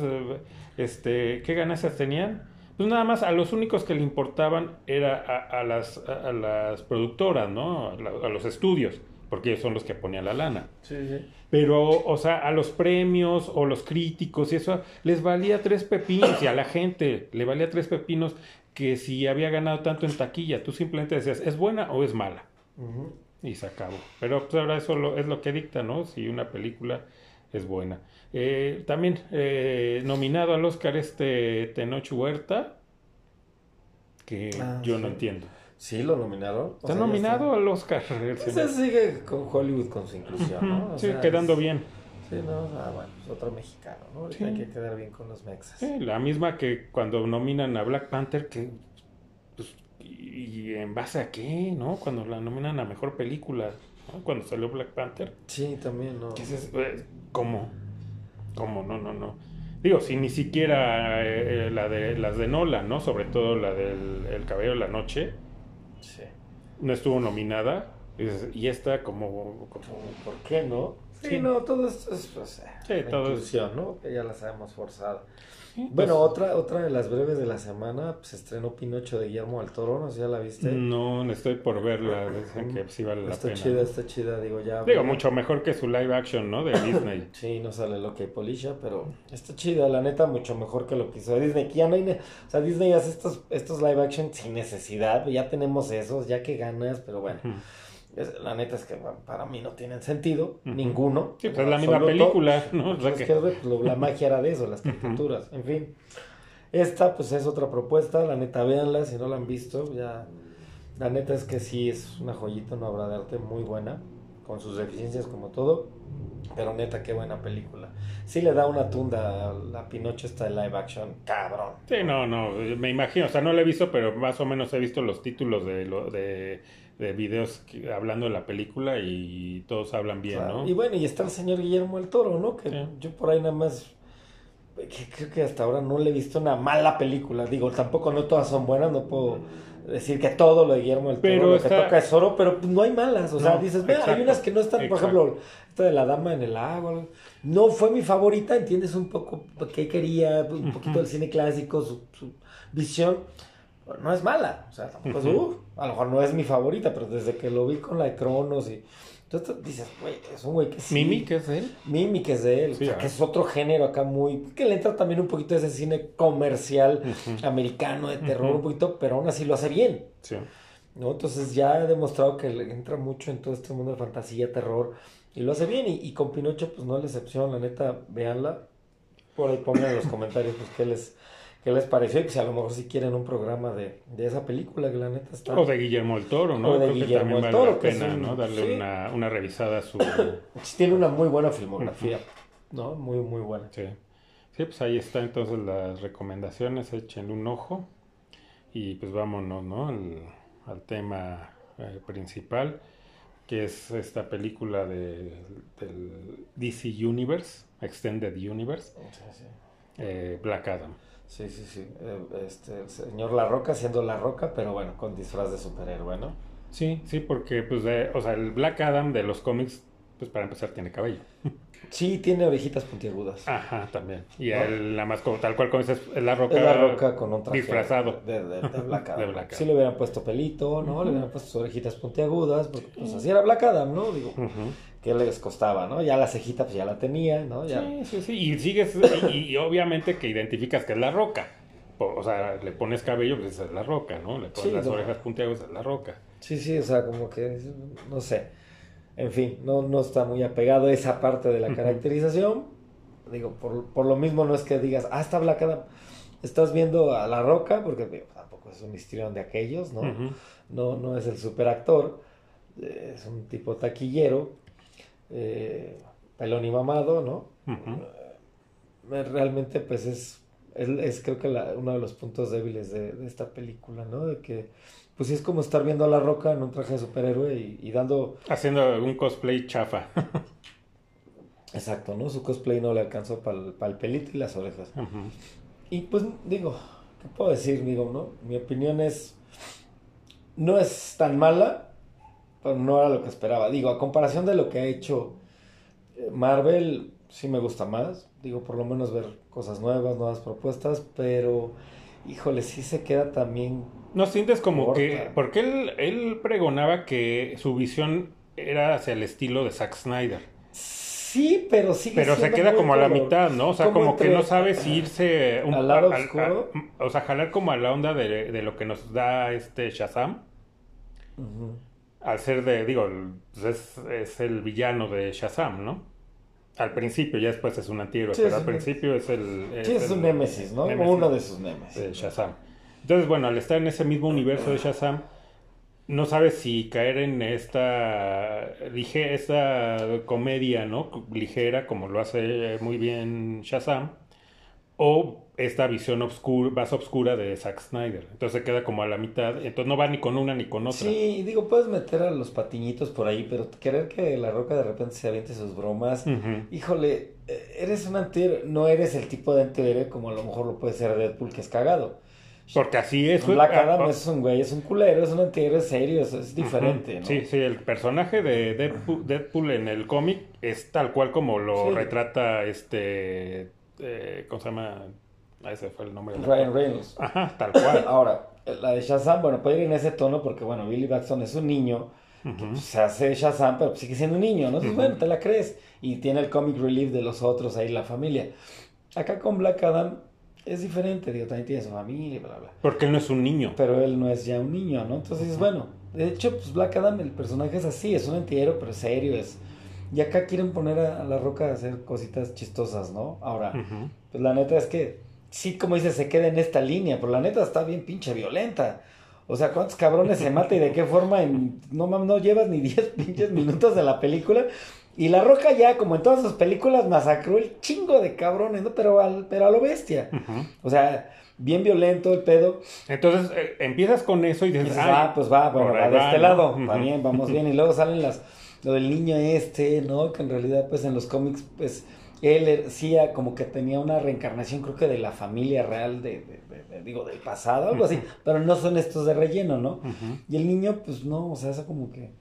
este, qué ganancias tenían. Pues nada más a los únicos que le importaban era a, a las, a, a las productoras, ¿no? A, a los estudios, porque ellos son los que ponían la lana. Sí, sí. Pero, o sea, a los premios o los críticos y eso, les valía tres pepinos y a la gente le valía tres pepinos que si había ganado tanto en taquilla, tú simplemente decías, ¿es buena o es mala? Y se acabó. Pero pues ahora eso lo- es lo que dicta, ¿no? Si una película es buena. Eh, también eh, nominado al Oscar este Tenoch Huerta, que Ah, yo sí. no entiendo. Sí, lo nominaron. O Está sea, nominado está. al Oscar. Pues se sigue con Hollywood con su inclusión, ¿no? O Sí, sea, quedando es- bien. Sí, no, ah, bueno, es otro mexicano, ¿no? Sí. hay que quedar bien con los mexas. Sí, la misma que cuando nominan a Black Panther, que pues, y, y en base a qué, ¿no? Cuando la nominan a mejor película, ¿no? Cuando salió Black Panther. Sí, también, ¿no? ¿Qué es eso? Eh, ¿Cómo? ¿Cómo? No, no, no. Digo, si ni siquiera eh, eh, la de las de Nolan, ¿no? Sobre todo la del El Caballero de la Noche, Sí. no estuvo nominada. Y esta como, como- ¿Por qué no? Sí, Sí. no, todo esto es pues, Sí, la todo es- inclusión, ¿no? Que ya la sabemos forzada. Sí, Bueno, pues, otra, otra de las breves de la semana, pues estrenó Pinocho de Guillermo del Toro, no sé si ya la viste. No, estoy por verla. Dicen que sí vale la está pena. chida, está chida, digo ya. Digo, mucho mejor que su live action, ¿no? De *coughs* Disney. Sí, no sale lo que Polisha, pero está chida, la neta, mucho mejor que lo que hizo Disney. Que ya no hay ne- o sea, Disney hace estos, estos live action sin necesidad, ya tenemos esos, ya que ganas, pero bueno. Es- la neta es que para mí no tienen sentido, ninguno. Sí, en es la misma película, ¿no? O sea Pues que- que, pues, la magia era de eso, las caricaturas, en fin. Esta, pues es otra propuesta, la neta, véanla si no la han visto, ya. La neta es que sí es una joyita, una obra de arte muy buena, con sus deficiencias como todo, pero neta, qué buena película. Sí le da una tunda a la Pinocho esta de live action, cabrón. Sí, no, no, me imagino, o sea, no la he visto, pero más o menos he visto los títulos de, lo, de, de videos que- hablando de la película y todos hablan bien, Claro. ¿no? Y bueno, y está el señor Guillermo el Toro, ¿no? Que Sí. yo por ahí nada más, que creo que hasta ahora no le he visto una mala película. Digo, tampoco no todas son buenas, no puedo decir que todo lo de Guillermo el Toro, lo está- que toca es oro, pero no hay malas. O sea, dices, vea, hay unas que no están, por ejemplo, esta de la dama en el agua. No fue mi favorita, entiendes un poco qué quería, un poquito del cine clásico, su, su visión. No es mala, o sea, tampoco es, a lo mejor no es mi favorita, pero desde que lo vi con la de Cronos y entonces dices, güey, es un güey que sí. Mimi, ¿qué es él? Mimi, que es de él, Sí, o sea, ah. que es otro género acá muy, que le entra también un poquito de ese cine comercial americano de terror un poquito, pero aún así lo hace bien, Sí. ¿no? Entonces ya ha demostrado que le entra mucho en todo este mundo de fantasía, terror, y lo hace bien, y, y con Pinocho pues no es la excepción, la neta, véanla, por ahí pongan en los comentarios pues qué les, qué les pareció, y pues a lo mejor si quieren un programa de, de esa película, que la neta está... O de Guillermo el Toro, ¿no? O de Creo que Guillermo también el vale Toro, la que es pena, un- ¿no? Darle sí. una, una revisada a su... *coughs* Sí, Tiene una muy buena filmografía, ¿no? Muy, muy buena. Sí. Sí, pues ahí está entonces las recomendaciones, échenle un ojo y pues vámonos, ¿no? Al, al tema eh, principal, que es esta película de, del DC Universe, Extended Universe, Sí, sí. eh, Black Adam. Sí, sí, sí. Eh, Este, el señor La Roca siendo La Roca, pero bueno, con disfraz de superhéroe, ¿no? Sí, sí, porque pues de, o sea, el Black Adam de los cómics, pues para empezar tiene cabello. *laughs* Sí, tiene orejitas puntiagudas. Ajá, también. Y ¿No? él, nada más como tal cual como dices, es la roca, La Roca con un traje disfrazado. de, de, de *laughs* Black Adam. Black Adam. Sí le hubieran puesto pelito, ¿no? Le hubieran puesto sus orejitas puntiagudas, porque pues así era Black Adam, ¿no? Digo. ¿Qué les costaba, no? Ya la cejita pues ya la tenía, ¿no? Ya... Sí, sí, sí. Y sigues, y, y obviamente que identificas que es la roca. O sea, le pones cabello, pues es la roca, ¿no? Le pones Sí, las no. orejas puntiagudas, es la roca. Sí, sí, o sea, como que, no sé. En fin, no, no está muy apegado a esa parte de la caracterización. Digo, por, por lo mismo no es que digas, ah, está Black Adam. Estás viendo a La Roca, porque digo, tampoco es un histrión de aquellos, ¿no? No, no es el superactor. Es un tipo taquillero, eh, pelón y mamado, ¿no? Eh, Realmente, pues es, es, es creo que la- uno de los puntos débiles de, de esta película, ¿no? De que, pues sí es como estar viendo a La Roca en un traje de superhéroe y, y dando, Haciendo un cosplay chafa. *laughs* exacto, ¿no? Su cosplay no le alcanzó para el pelito y las orejas. Y pues digo, ¿qué puedo decir, digo, no? Mi opinión es, no es tan mala, pero no era lo que esperaba. Digo, a comparación de lo que ha hecho eh, Marvel, sí me gusta más. Digo, por lo menos ver cosas nuevas, nuevas propuestas, pero, híjole, sí se queda también... ¿No sientes como Corta. que... Porque él, él pregonaba que su visión era hacia el estilo de Zack Snyder. Sí, pero sigue Pero se queda como a la mitad, ¿no? O sea, como, que no sabe si irse ¿Al lado oscuro? a- o sea, jalar como a la onda de, de lo que nos da este Shazam. Ujú. Al ser de, digo, pues es, es el villano de Shazam, ¿no? Al principio, ya después es un antihéroe, Sí, pero es al principio es el... Sí, es el- un némesis, ¿no? némesis Uno de sus némesis. de Shazam. Entonces, bueno, al estar en ese mismo universo de Shazam, no sabes si caer en esta, lige- esta comedia, ¿no? Ligera, como lo hace muy bien Shazam, o esta visión obscura, más oscura de Zack Snyder. Entonces se queda como a la mitad, entonces no va ni con una ni con otra. Sí, digo, puedes meter a los patiñitos por ahí, pero querer que la roca de repente se aviente sus bromas. Híjole, eh, eres un antihéroe, no eres el tipo de antihéroe como a lo mejor lo puede ser Deadpool, que es cagado. Porque así es. Black ah, Adam ah, es un güey, es un culero, es un antihéroe serio, es, es diferente, ¿no? Sí, sí, el personaje de Deadpool, Deadpool en el cómic es tal cual como lo Sí. retrata este, eh, ¿cómo se llama? Ah, ese fue el nombre. del Ryan. Reynolds. Ajá, tal cual. *laughs* Ahora, la de Shazam, bueno, puede ir en ese tono porque, bueno, Billy Batson es un niño, Ujú. se hace Shazam, pero sigue siendo un niño, ¿no? Entonces, Ujú. bueno, te la crees. Y tiene el comic relief de los otros ahí, la familia. Acá con Black Adam es diferente, digo, también tiene su familia, bla, bla. Porque él no es un niño. Pero él no es ya un niño, ¿no? Entonces, dices, bueno, de hecho, pues Black Adam, el personaje es así, es un antihéroe, pero serio, es... Y acá quieren poner a, a la roca a hacer cositas chistosas, ¿no? Ahora, pues la neta es que, sí, como dices, se queda en esta línea, pero la neta está bien pinche violenta. O sea, ¿cuántos cabrones se mata y de qué forma? En, no mames, no llevas ni *laughs* 10 pinches minutos de la película. Y La Roca ya, como en todas sus películas, masacró el chingo de cabrones, ¿no? Pero, al, pero a lo bestia. O sea, bien violento el pedo. Entonces eh, empiezas con eso y Y dices, "Ay, ah, pues va, bueno, va de va, este ¿no?". lado, va bien, vamos bien. Y luego salen las, lo del niño este, ¿no? Que en realidad, pues en los cómics, pues él sí como que tenía una reencarnación, creo que de la familia real, de, de- de- de- digo, del pasado, algo así, pero no son estos de relleno, ¿no? Y el niño, pues no, o sea, es como que,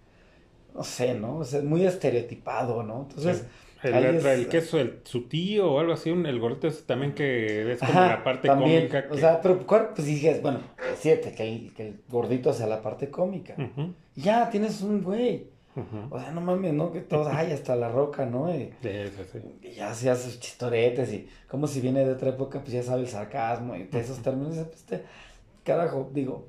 no sé, ¿no? O sea, es muy estereotipado, ¿no? Entonces, El, otro, es- el que es el, su tío o algo así, un- el gordito ese también que es como Ajá, la parte también, cómica. Que... o sea, pero ¿cuál? pues dices, bueno, es cierto que el, que el gordito sea la parte cómica. Ya, tienes un güey. O sea, no mames, ¿no? Que todos, ay, hasta la roca, ¿no? Y, Sí, sí, sí. y ya hacía sus chistoretes y como si viene de otra época, pues ya sabe el sarcasmo y de esos términos. Pues, carajo, digo,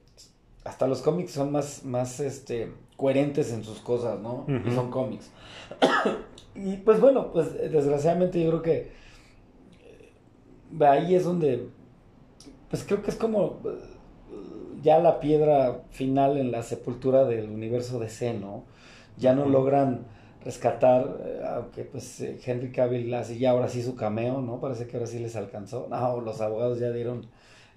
hasta los cómics son más, más, este, coherentes en sus cosas, ¿no? Y son cómics. *coughs* y pues bueno, pues desgraciadamente yo creo que eh, ahí es donde, pues creo que es como eh, ya la piedra final en la sepultura del universo DC, ¿no? Ya no logran rescatar, eh, aunque pues eh, Henry Cavill ya ahora sí su cameo, ¿no? Parece que ahora sí les alcanzó. No, los abogados ya dieron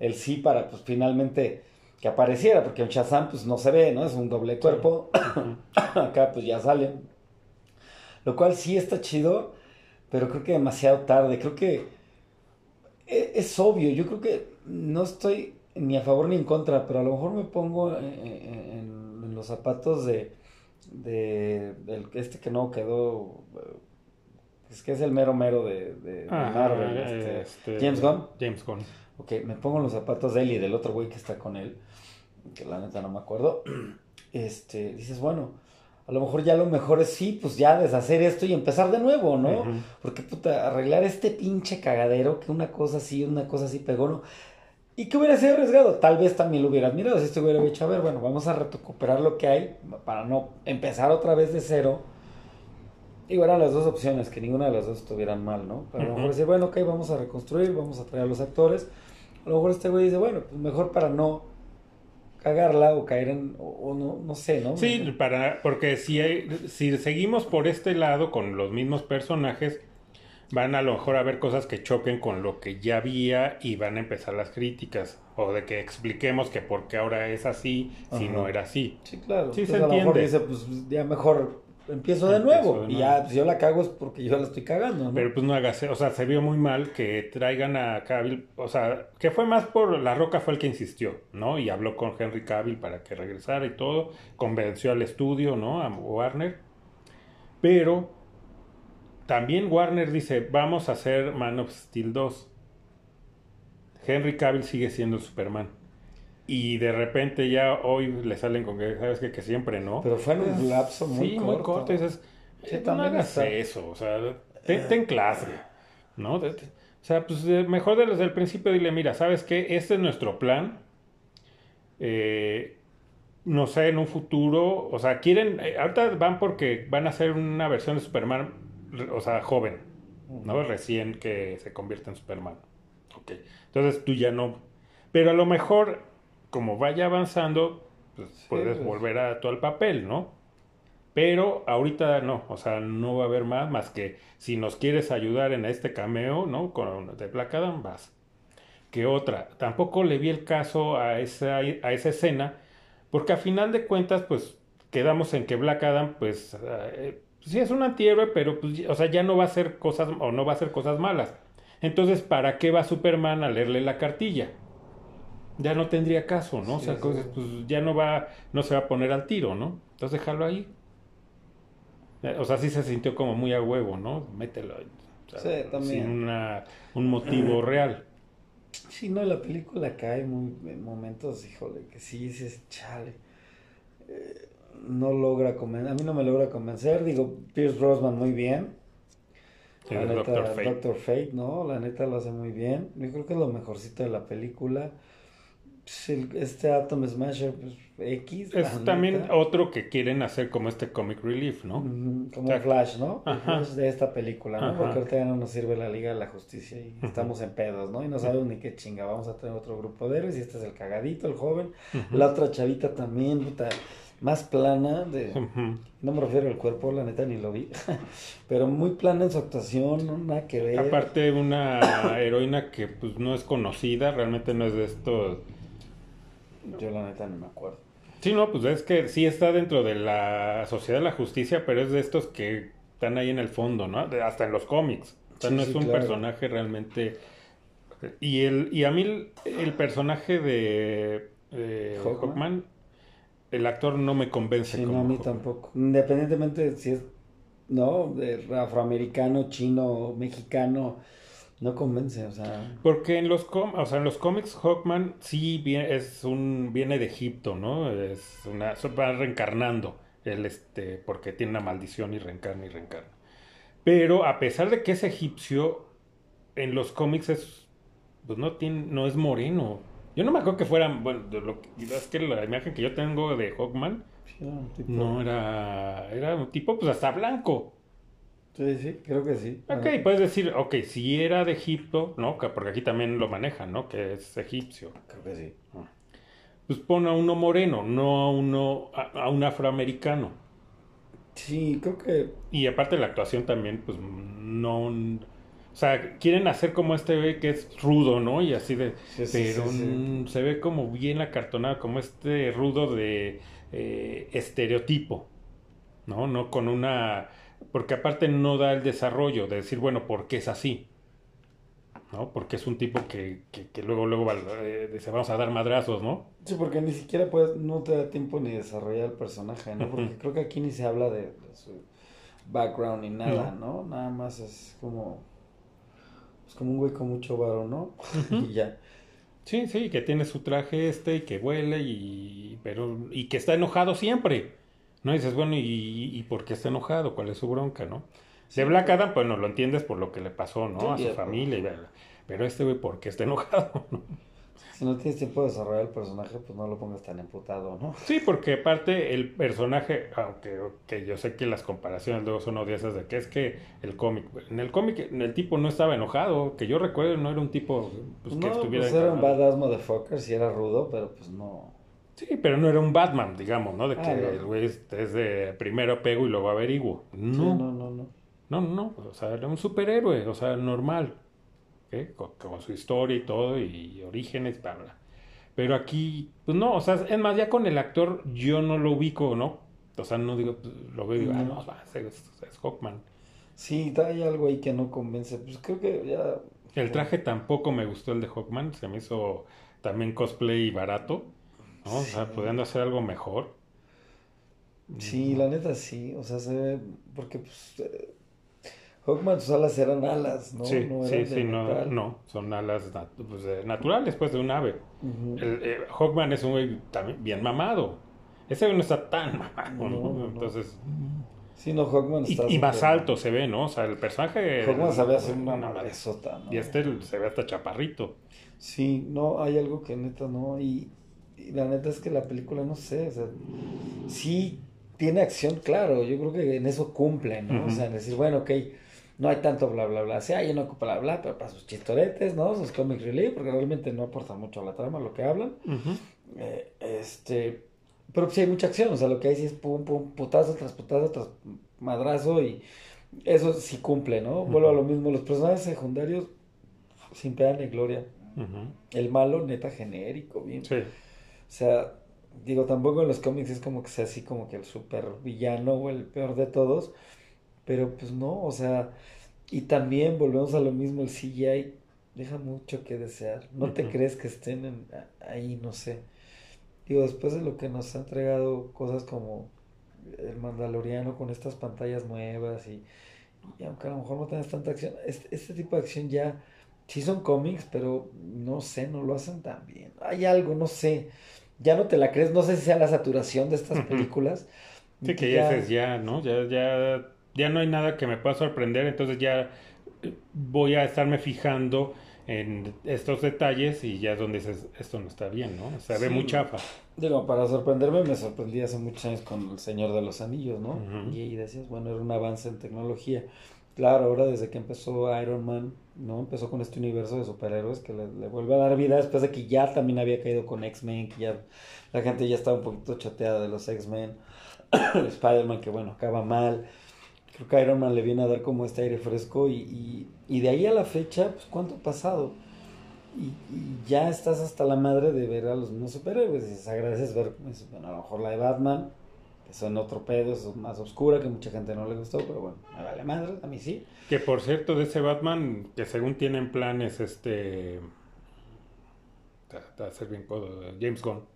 el sí para pues finalmente que apareciera, porque en Shazam pues no se ve, ¿no? Es un doble cuerpo. *coughs* Acá pues ya sale. Lo cual sí está chido, pero creo que demasiado tarde. Creo que e- es, obvio. Yo creo que no estoy ni a favor ni en contra, pero a lo mejor me pongo en, en- en los zapatos de, de del- este que no quedó. eh, Es que es el mero mero de, de- de Ajá, Marvel. este, este, James Gunn. James Gunn. Ok, me pongo los zapatos de él y del otro güey que está con él, que la neta no me acuerdo. *clears throat* Este, dices, bueno, a lo mejor ya lo mejor es sí, pues ya deshacer esto y empezar de nuevo, ¿no? Porque puta, arreglar este pinche cagadero, que una cosa así, una cosa así pegó, ¿no? Y que hubiera sido arriesgado, tal vez también lo hubieras mirado, si este hubiera dicho, a ver, bueno, vamos a recuperar lo que hay para no empezar otra vez de cero. Digo, eran las dos opciones, que ninguna de las dos estuvieran mal, ¿no? Pero a lo mejor decir, bueno, ok, vamos a reconstruir, vamos a traer a los actores. A lo mejor este güey dice, bueno, pues mejor para no cagarla o caer en, o, o no, no sé, ¿no? Sí, para, porque si, hay- si seguimos por este lado con los mismos personajes, van a lo mejor a ver cosas que choquen con lo que ya había y van a empezar las críticas. O de que expliquemos que por qué ahora es así si Ajá. no era así. Sí, claro. Sí, Entonces, se a lo mejor entiende. dice, pues ya mejor empiezo de Empiezo nuevo. de Y ya, si yo la cago es porque yo la estoy cagando, ¿no? Pero pues no hagas, o sea, se vio muy mal que traigan a Cavill, o sea, que fue más por La Roca fue el que insistió, ¿no? Y habló con Henry Cavill para que regresara y todo, convenció al estudio, ¿no? A Warner. Pero también Warner dice, vamos a hacer Man of Steel 2. Henry Cavill sigue siendo Superman. Y de repente ya hoy le salen con que, ¿sabes qué? Que siempre no. Pero fue en un lapso muy sí, corto. muy corto. y dices, Sí, "Eh, no hagas está- eso, o sea, ten, ten clase, ¿no? De- de- o sea, pues eh, mejor desde el principio dile, mira, ¿sabes qué? Este es nuestro plan. Eh, no sé, en un futuro, o sea, quieren, eh, ahorita van porque van a hacer una versión de Superman, o sea, joven, ¿no? Recién que se convierte en Superman. Ok, entonces tú ya no, pero a lo mejor, como vaya avanzando, pues, puedes pues. volver a tu al papel, ¿no? Pero ahorita no, o sea, no va a haber más, más que si nos quieres ayudar en este cameo, ¿no? Con de Black Adam, vas. Que otra, tampoco le vi el caso a esa, a esa escena, porque a final de cuentas, pues, quedamos en que Black Adam, pues, eh, sí es un antihéroe, pero, pues, o sea, ya no va a hacer cosas, o no va a hacer cosas malas. Entonces, ¿para qué va Superman a leerle la cartilla? Ya no tendría caso, ¿no? o sea, cosas, sí. pues ya no va, no se va a poner al tiro, ¿no? Entonces déjalo ahí. Eh, O sea, sí se sintió como muy a huevo, ¿no? Mételo. o sea, Sí, también. Sin una, un motivo *clears throat* real. Sí, no, la película cae muy, en momentos, híjole, que sí dices, chale. eh, no logra convencer, a mí no me logra convencer. Digo, Pierce Brosnan muy bien. La neta, Doctor Fate. Doctor Fate, ¿no? La neta lo hace muy bien. Yo creo que es lo mejorcito de la película. Pues, este Atom Smasher, pues X. Es también neta. otro que quieren hacer como este comic relief, ¿no? Ujú, Como Exacto. Flash, ¿no? El Ajá. Flash de esta película, ¿no? Ajá. Porque ahorita ya no nos sirve la Liga de la Justicia y estamos en pedos, ¿no? Y no sabemos ni qué chinga. Vamos a tener otro grupo de héroes y este es el cagadito, el joven. La otra chavita también, puta, más plana. De... No me refiero al cuerpo, la neta ni lo vi. *laughs* Pero muy plana en su actuación, no nada que ver. Aparte, una heroína que pues no es conocida, realmente no es de estos. Yo la neta no me acuerdo. Sí, no, pues es que sí está dentro de la Sociedad de la Justicia, pero es de estos que están ahí en el fondo, ¿no? De- hasta en los cómics. O sea, Sí, no sí, es un claro. personaje realmente. Y el y a mí el, el personaje de eh, Hawkman. El actor no me convence. Sí, no, a mí tampoco. Independientemente de si es, ¿no? De afroamericano, chino, mexicano, no convence, o sea. Porque en los, com- o sea, en los cómics Hawkman sí vie- es un, viene de Egipto, ¿no? Es una, va reencarnando, él este, porque tiene una maldición y reencarna y reencarna. Pero a pesar de que es egipcio, en los cómics es, pues no tiene, no es moreno. Yo no me acuerdo que fueran, bueno, lo es que la imagen que yo tengo de Hawkman sí, no, tipo- no era, era un tipo pues hasta blanco. Sí, sí, creo que sí. Ok, puedes decir, ok, si era de Egipto, ¿no? Que- Porque aquí también lo manejan, ¿no? Que es egipcio. Creo que sí. Pues pon a uno moreno, no a uno, a, a un afroamericano. Sí, creo que. Y aparte la actuación también, pues no... O sea, quieren hacer como este güey que es rudo, ¿no? Y así de... Sí, sí, pero sí, se ve como bien acartonado, como este rudo de eh, estereotipo, ¿no? No con una... Porque aparte no da el desarrollo de decir, bueno, ¿por qué es así? ¿No? Porque es un tipo que, que, que luego, luego eh, dice, vamos a dar madrazos, ¿no? Sí, porque ni siquiera puedes, no te da tiempo ni desarrollar el personaje, ¿no? Porque creo que aquí ni se habla de, de su background ni nada, ¿no? Nada más es como. Es como un güey con mucho varo, ¿no? y ya. Sí, sí, que tiene su traje este y que huele y pero y que está enojado siempre. ¿No? Y dices, bueno, ¿y, y por qué está enojado? ¿Cuál es su bronca, no? De Black Adam, pues no lo entiendes por lo que le pasó, ¿no? Sí, a su familia y bla, bla. Pero este güey, ¿por qué está enojado? *laughs* ¿no? Si no tienes tiempo de desarrollar el personaje, pues no lo pongas tan emputado, ¿no? Sí, porque aparte el personaje, aunque que yo sé que las comparaciones luego son odiosas de que es que el cómic, en el cómic el tipo no estaba enojado, que yo recuerdo no era un tipo pues, que no, estuviera pues era un badass motherfucker, si era rudo, pero pues no. Sí, pero no era un Batman, digamos, ¿no? De que Ah, no. el güey es de primero pego y luego averiguo. Sí, No, no, no, no. no, no, no, o sea, era un superhéroe, o sea, normal, ¿ok? Con, con su historia y todo, y orígenes, bla, bla. Pero aquí, pues no, o sea, es más, ya con el actor yo no lo ubico, ¿no? O sea, no digo, pues, lo veo y digo, ah, no, va, es, es Hawkman. Sí, hay algo ahí que no convence. Pues creo que ya. El traje tampoco me gustó el de Hawkman, se me hizo también cosplay barato, ¿no? O sea, pudiendo hacer algo mejor. Sí, la neta sí, o sea, se ve, porque pues eh, Hawkman sus alas eran alas, ¿no? Sí, no sí, sí, no, no, son alas nat- pues, eh, naturales, pues, de un ave. El, eh, Hawkman es un güey también bien mamado. Ese güey no está tan *laughs* mamado, No. Entonces, Sí, no, Hawkman está y más alto se ve, ¿no? O sea, el personaje... Hawkman sabía hacer una madresota, ¿no? Y este se ve hasta chaparrito. Sí, no, hay algo que neta no, y, y la neta es que la película, no sé, o sea, sí tiene acción, claro, yo creo que en eso cumple, ¿no? O sea, en decir, bueno, ok, no hay tanto bla, bla, bla, sí, hay no ocupa bla, bla, pero para sus chistoretes, ¿no? Sus comic relief, porque realmente no aporta mucho a la trama lo que hablan. Eh, este, pero sí hay mucha acción, o sea, lo que hay sí es pum, pum, putazo tras putazo tras madrazo y eso sí cumple, ¿no? Vuelvo a lo mismo, los personajes secundarios sin pena ni gloria. El malo, neta, genérico, bien. Sí. O sea, digo, tampoco en los cómics es como que sea así como que el super villano o el peor de todos, pero pues no, o sea, y también volvemos a lo mismo, el CGI deja mucho que desear. No te crees que estén ahí, no sé. Digo, después de lo que nos ha entregado cosas como el Mandaloriano con estas pantallas nuevas y, aunque a lo mejor no tengas tanta acción, este, este, tipo de acción ya sí son cómics, pero no sé, no lo hacen tan bien. Hay algo, no sé. Ya no te la crees, no sé si sea la saturación de estas películas. Sí, que ya, ya, ya, ¿no? Ya, ya, ya no hay nada que me pueda sorprender, entonces ya voy a estarme fijando en estos detalles y ya es donde dices, esto no está bien, ¿no? Se ve muy chafa. Digo, para sorprenderme me sorprendí hace muchos años con El Señor de los Anillos, ¿no? y, y, decías, bueno, era un avance en tecnología. Claro, ahora desde que empezó Iron Man, ¿no? Empezó con este universo de superhéroes que le, vuelve a dar vida después de que ya también había caído con X-Men, que ya la gente ya estaba un poquito chateada de los X-Men. *coughs* Spider-Man, que bueno, acaba mal creo que Iron Man le viene a dar como este aire fresco y, y, de ahí a la fecha, pues cuánto ha pasado. Y, ya estás hasta la madre de ver a los mismos superhéroes. Y agradeces ver, bueno, a lo mejor la de Batman, que son otro pedo, es más oscura, que mucha gente no le gustó, pero bueno, me vale madre, a mí sí. Que por cierto, de ese Batman, que según tienen planes, este. Está a ser bien codo, James Gunn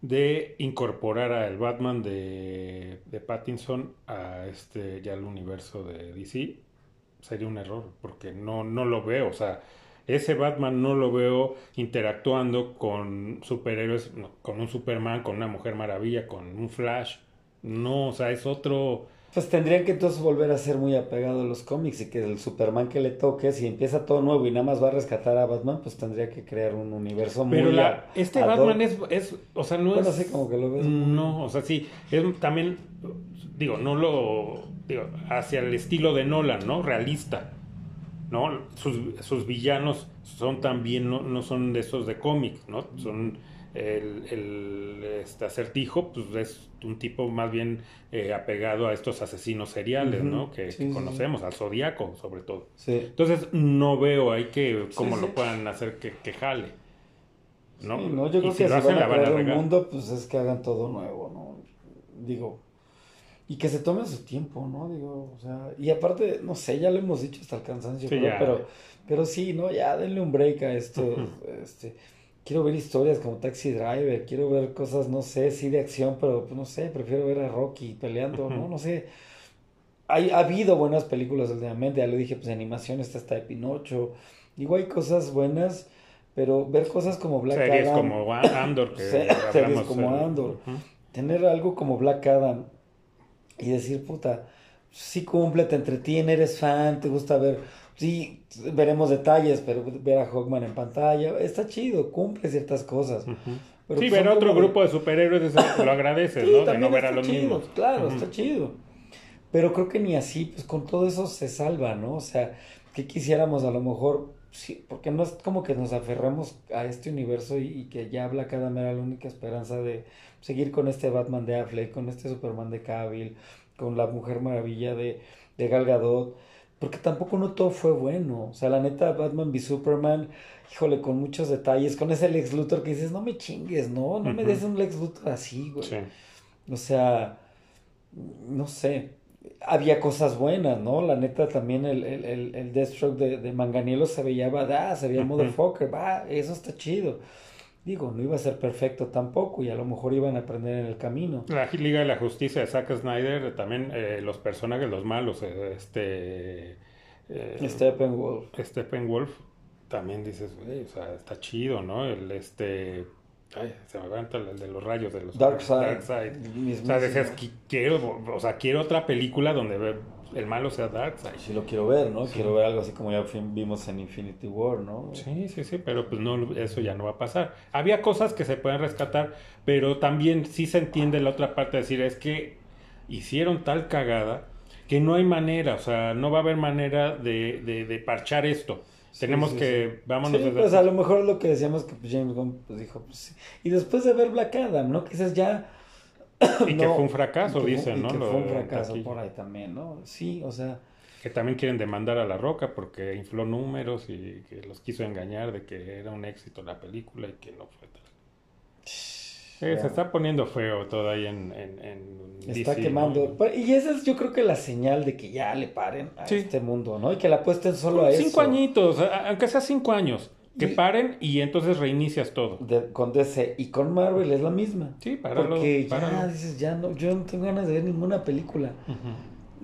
de incorporar al Batman de, de, Pattinson a este ya al universo de DC sería un error porque no no lo veo o sea ese Batman no lo veo interactuando con superhéroes con un Superman con una Mujer Maravilla con un Flash no o sea es otro pues tendrían que entonces volver a ser muy apegado a los cómics y que el Superman que le toque, si empieza todo nuevo y nada más va a rescatar a Batman, pues tendría que crear un universo muy... Pero este Batman es, es, o sea, no bueno, es... sí, como que lo ves. No, o sea, sí, es también, digo, no lo, digo, hacia el estilo de Nolan, ¿no? Realista, ¿no? Sus, sus villanos son también, no, no son de esos de cómics, ¿no? Son el, el este acertijo pues es un tipo más bien eh, apegado a estos asesinos seriales, ¿no? Que, conocemos, al zodiaco sobre todo. Entonces no veo ahí que cómo lo puedan hacer que, que jale. ¿no? no yo creo que si van a crear un mundo, pues es que hagan todo nuevo, ¿no? Digo, y que se tomen su tiempo, ¿no? Digo, o sea, y aparte, no sé, ya lo hemos dicho hasta el cansancio, pero, pero sí, ¿no? Ya denle un break a esto, este quiero ver historias como Taxi Driver, quiero ver cosas, no sé, sí de acción, pero pues, no sé, prefiero ver a Rocky peleando, ¿no? No sé. Hay, ha habido buenas películas últimamente, ya lo dije, pues de animación está hasta de Pinocho. Digo, hay cosas buenas, pero ver cosas como Black series como Andor, que *laughs* series como Andor. Tener algo como Black Adam y decir, puta, sí cumple, te entretiene, eres fan, te gusta ver sí, veremos detalles, pero ver a Hawkman en pantalla está chido, cumple ciertas cosas. sí, pues ver a otro grupo de superhéroes *coughs* lo agradeces, ¿no? De no ver a los mismos. Claro, está chido. Pero creo que ni así, pues con todo eso se salva, ¿no? O sea, que quisiéramos a lo mejor, sí, porque no es como que nos aferramos a este universo y, que ya habla cada mera la única esperanza de seguir con este Batman de Affleck, con este Superman de Cavill, con la Mujer Maravilla de, de Gal Gadot porque tampoco no todo fue bueno. O sea, la neta, Batman v Superman, híjole, con muchos detalles, con ese Lex Luthor que dices, no me chingues, no, no me des un Lex Luthor así, güey. O sea, no sé. Había cosas buenas, ¿no? La neta, también el, el, el, el Deathstroke de, de Manganiello se veía badass, se veía motherfucker, va, eso está chido. Digo, no iba a ser perfecto tampoco y a lo mejor iban a aprender en el camino. La Liga de la Justicia de Zack Snyder, también eh, los personajes, los malos, eh, este... Eh, Steppenwolf. Steppenwolf, también dices, o sea, está chido, ¿no? El este... Ay, se me levanta el de los rayos de los... Darkseid. Darkseid. O sea, decías, quiero, o sea, quiero otra película donde el malo sea Darkseid. Sí lo quiero ver, ¿no? Quiero ver algo así como ya vimos en Infinity War, ¿no? Sí, sí, sí, pero pues no, eso ya no va a pasar. Había cosas que se pueden rescatar, pero también sí se entiende la otra parte, de decir, es que hicieron tal cagada que no hay manera, o sea, no va a haber manera de, de, parchar esto. Tenemos que, vámonos sí, pues a lo mejor lo que decíamos que pues, James Gunn pues, dijo, pues sí. Y después de ver Black Adam, ¿no? Quizás ya *coughs* Y que fue un fracaso, y que dicen, y ¿no? que Lo fue un fracaso por ahí también, ¿no? Sí, o sea, Que también quieren demandar a La Roca porque infló números y que los quiso engañar de que era un éxito la película y que no fue tal. Eh, se está poniendo feo todo ahí en, en, en está quemando. Y esa es yo creo que la señal de que ya le paren a Sí. este mundo, ¿no? Y que la apuesten solo a eso. Cinco añitos, aunque sea cinco años, que Y- paren y entonces reinicias todo. De- con DC y con Marvel es la misma. Sí, páralo, Porque ya dices, ya no, yo no tengo ganas de ver ninguna película.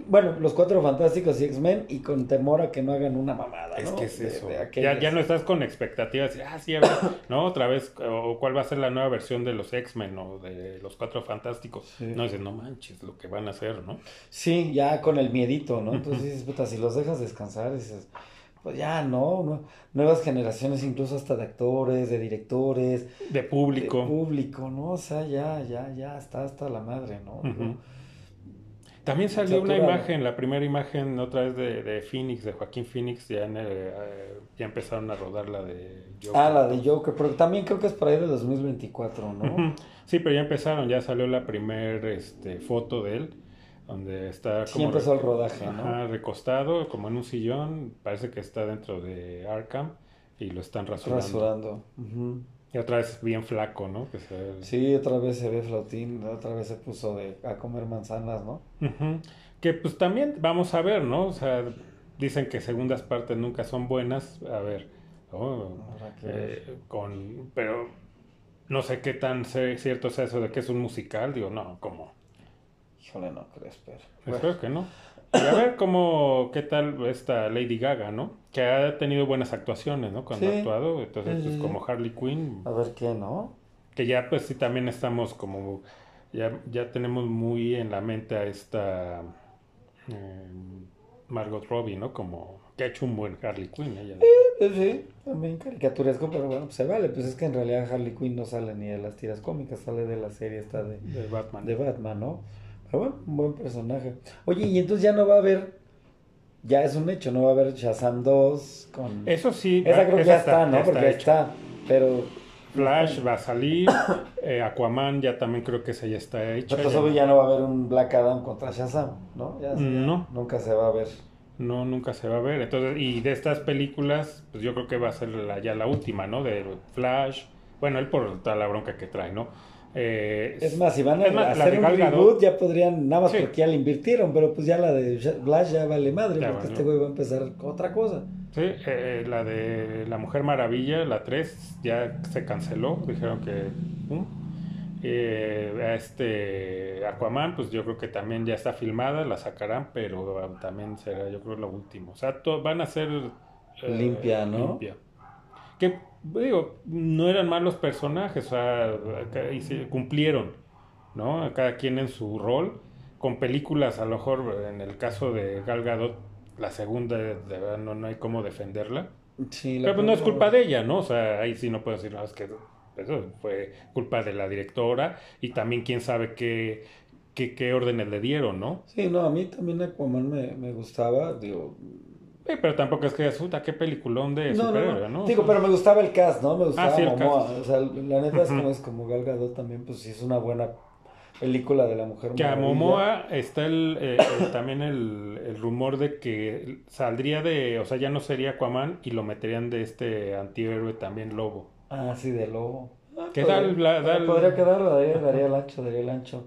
Bueno, los cuatro fantásticos y X-Men y con temor a que no hagan una mamada, Es ¿no? que es eso. de ya, ya no estás con expectativas. Ah, sí, a ver, *coughs* ¿no? Otra vez, o cuál va a ser la nueva versión de los X-Men o de los Cuatro Fantásticos. Sí. No dices, no manches, lo que van a hacer, ¿no? Sí, ya con el miedito, ¿no? Entonces dices, puta, si los dejas descansar, dices, pues ya, no. Nuevas generaciones, incluso hasta de actores, de directores, De de público. público, ¿no? O sea, ya, ya, ya está hasta la madre, ¿no? También salió una imagen, la primera imagen otra vez de, de Phoenix, de Joaquín Phoenix, ya, en el- eh, ya empezaron a rodar la de Joker. Ah, la de Joker, pero también creo que es por ahí de 2024, ¿no? Ujú. Sí, pero ya empezaron, ya salió la primera este, foto de él, donde está como empezó el reco- rodaje, ¿no? Ajá, recostado, como en un sillón, parece que está dentro de Arkham y lo están rasurando. Rasurando. Y otra vez bien flaco, ¿no? Que se- Sí, otra vez se ve flautín, otra vez se puso de, a comer manzanas, ¿no? Que pues también vamos a ver, ¿no? O sea, dicen que segundas partes nunca son buenas. A ver, ver. Eh, con, pero no sé qué tan cierto es eso de que es un musical. Digo, no, ¿cómo? Híjole, no creo, espero. Espero que no. Y a ver cómo, qué tal esta Lady Gaga, ¿no? Que ha tenido buenas actuaciones, ¿no? Cuando Sí. ha actuado. Entonces, Sí, pues sí, como sí. Harley Quinn, A ver qué, ¿no? que ya pues sí también estamos como, ya, ya tenemos muy en la mente a esta eh, Margot Robbie, ¿no? Como que ha hecho un buen Harley Quinn, ella. Pues sí, también caricaturesco, pero bueno, pues se vale. Pues es que en realidad Harley Quinn no sale ni de las tiras cómicas, sale de la serie esta de, De Batman. de Batman, ¿no? Bueno, un buen personaje. Oye, y entonces ya no va a haber, ya es un hecho, no va a haber Shazam 2 con... Eso sí, Esa creo que ya está, ¿no? ya Porque ya está, pero... Flash va a salir, *coughs* eh, Aquaman ya también creo que esa ya está hecha. Pero ya- no va a haber un Black Adam contra Shazam, ¿no? Ya, ya No. Nunca se va a ver. No, nunca se va a ver. Entonces, y de estas películas, pues yo creo que va a ser la- ya la última, ¿no? De Flash. Bueno, él por toda la bronca que trae, ¿no? Eh, Es más, si van a más, hacer un reboot, ya podrían, nada más Sí. porque ya le invirtieron, pero pues ya la de Flash ya vale madre, Ya porque este güey va a empezar otra cosa. Sí, eh, la de La Mujer Maravilla, la 3, ya se canceló. Dijeron que. Eh, este Aquaman, pues yo creo que también ya está filmada, la sacarán, pero ah, también será, yo creo, lo último. O sea, van a ser. eh, Limpia, ¿no? limpia. Que, digo, no eran malos personajes, o sea, acá- y se cumplieron, ¿no? Cada quien en su rol. Con películas, a lo mejor, en el caso de Gal Gadot, la segunda, de verdad, no, no hay cómo defenderla. Sí, la Pero pues no es culpa de ella, ¿no? O sea, ahí sí no puedo decir, no, es que eso fue culpa de la directora y también quién sabe qué, qué, qué órdenes le dieron, ¿no? Sí, no, a mí también Aquaman me, me gustaba, digo... Sí, pero tampoco es que asusta, qué peliculón de No, superhéroe, no, ¿no? Digo, pero me gustaba el cast, ¿no? Me gustaba sí, el Momoa. cast. O sea, la neta es como es como Gal Gadot también, pues sí es una buena película de la Mujer Que a. Momoa está el, eh, eh, también el, el rumor de que saldría de, o sea, ya no sería Aquaman y lo meterían de este antihéroe también Lobo. Ah, sí, de Lobo. Ah, podría- la- da el- Podría quedar, daría, daría el ancho, daría el ancho.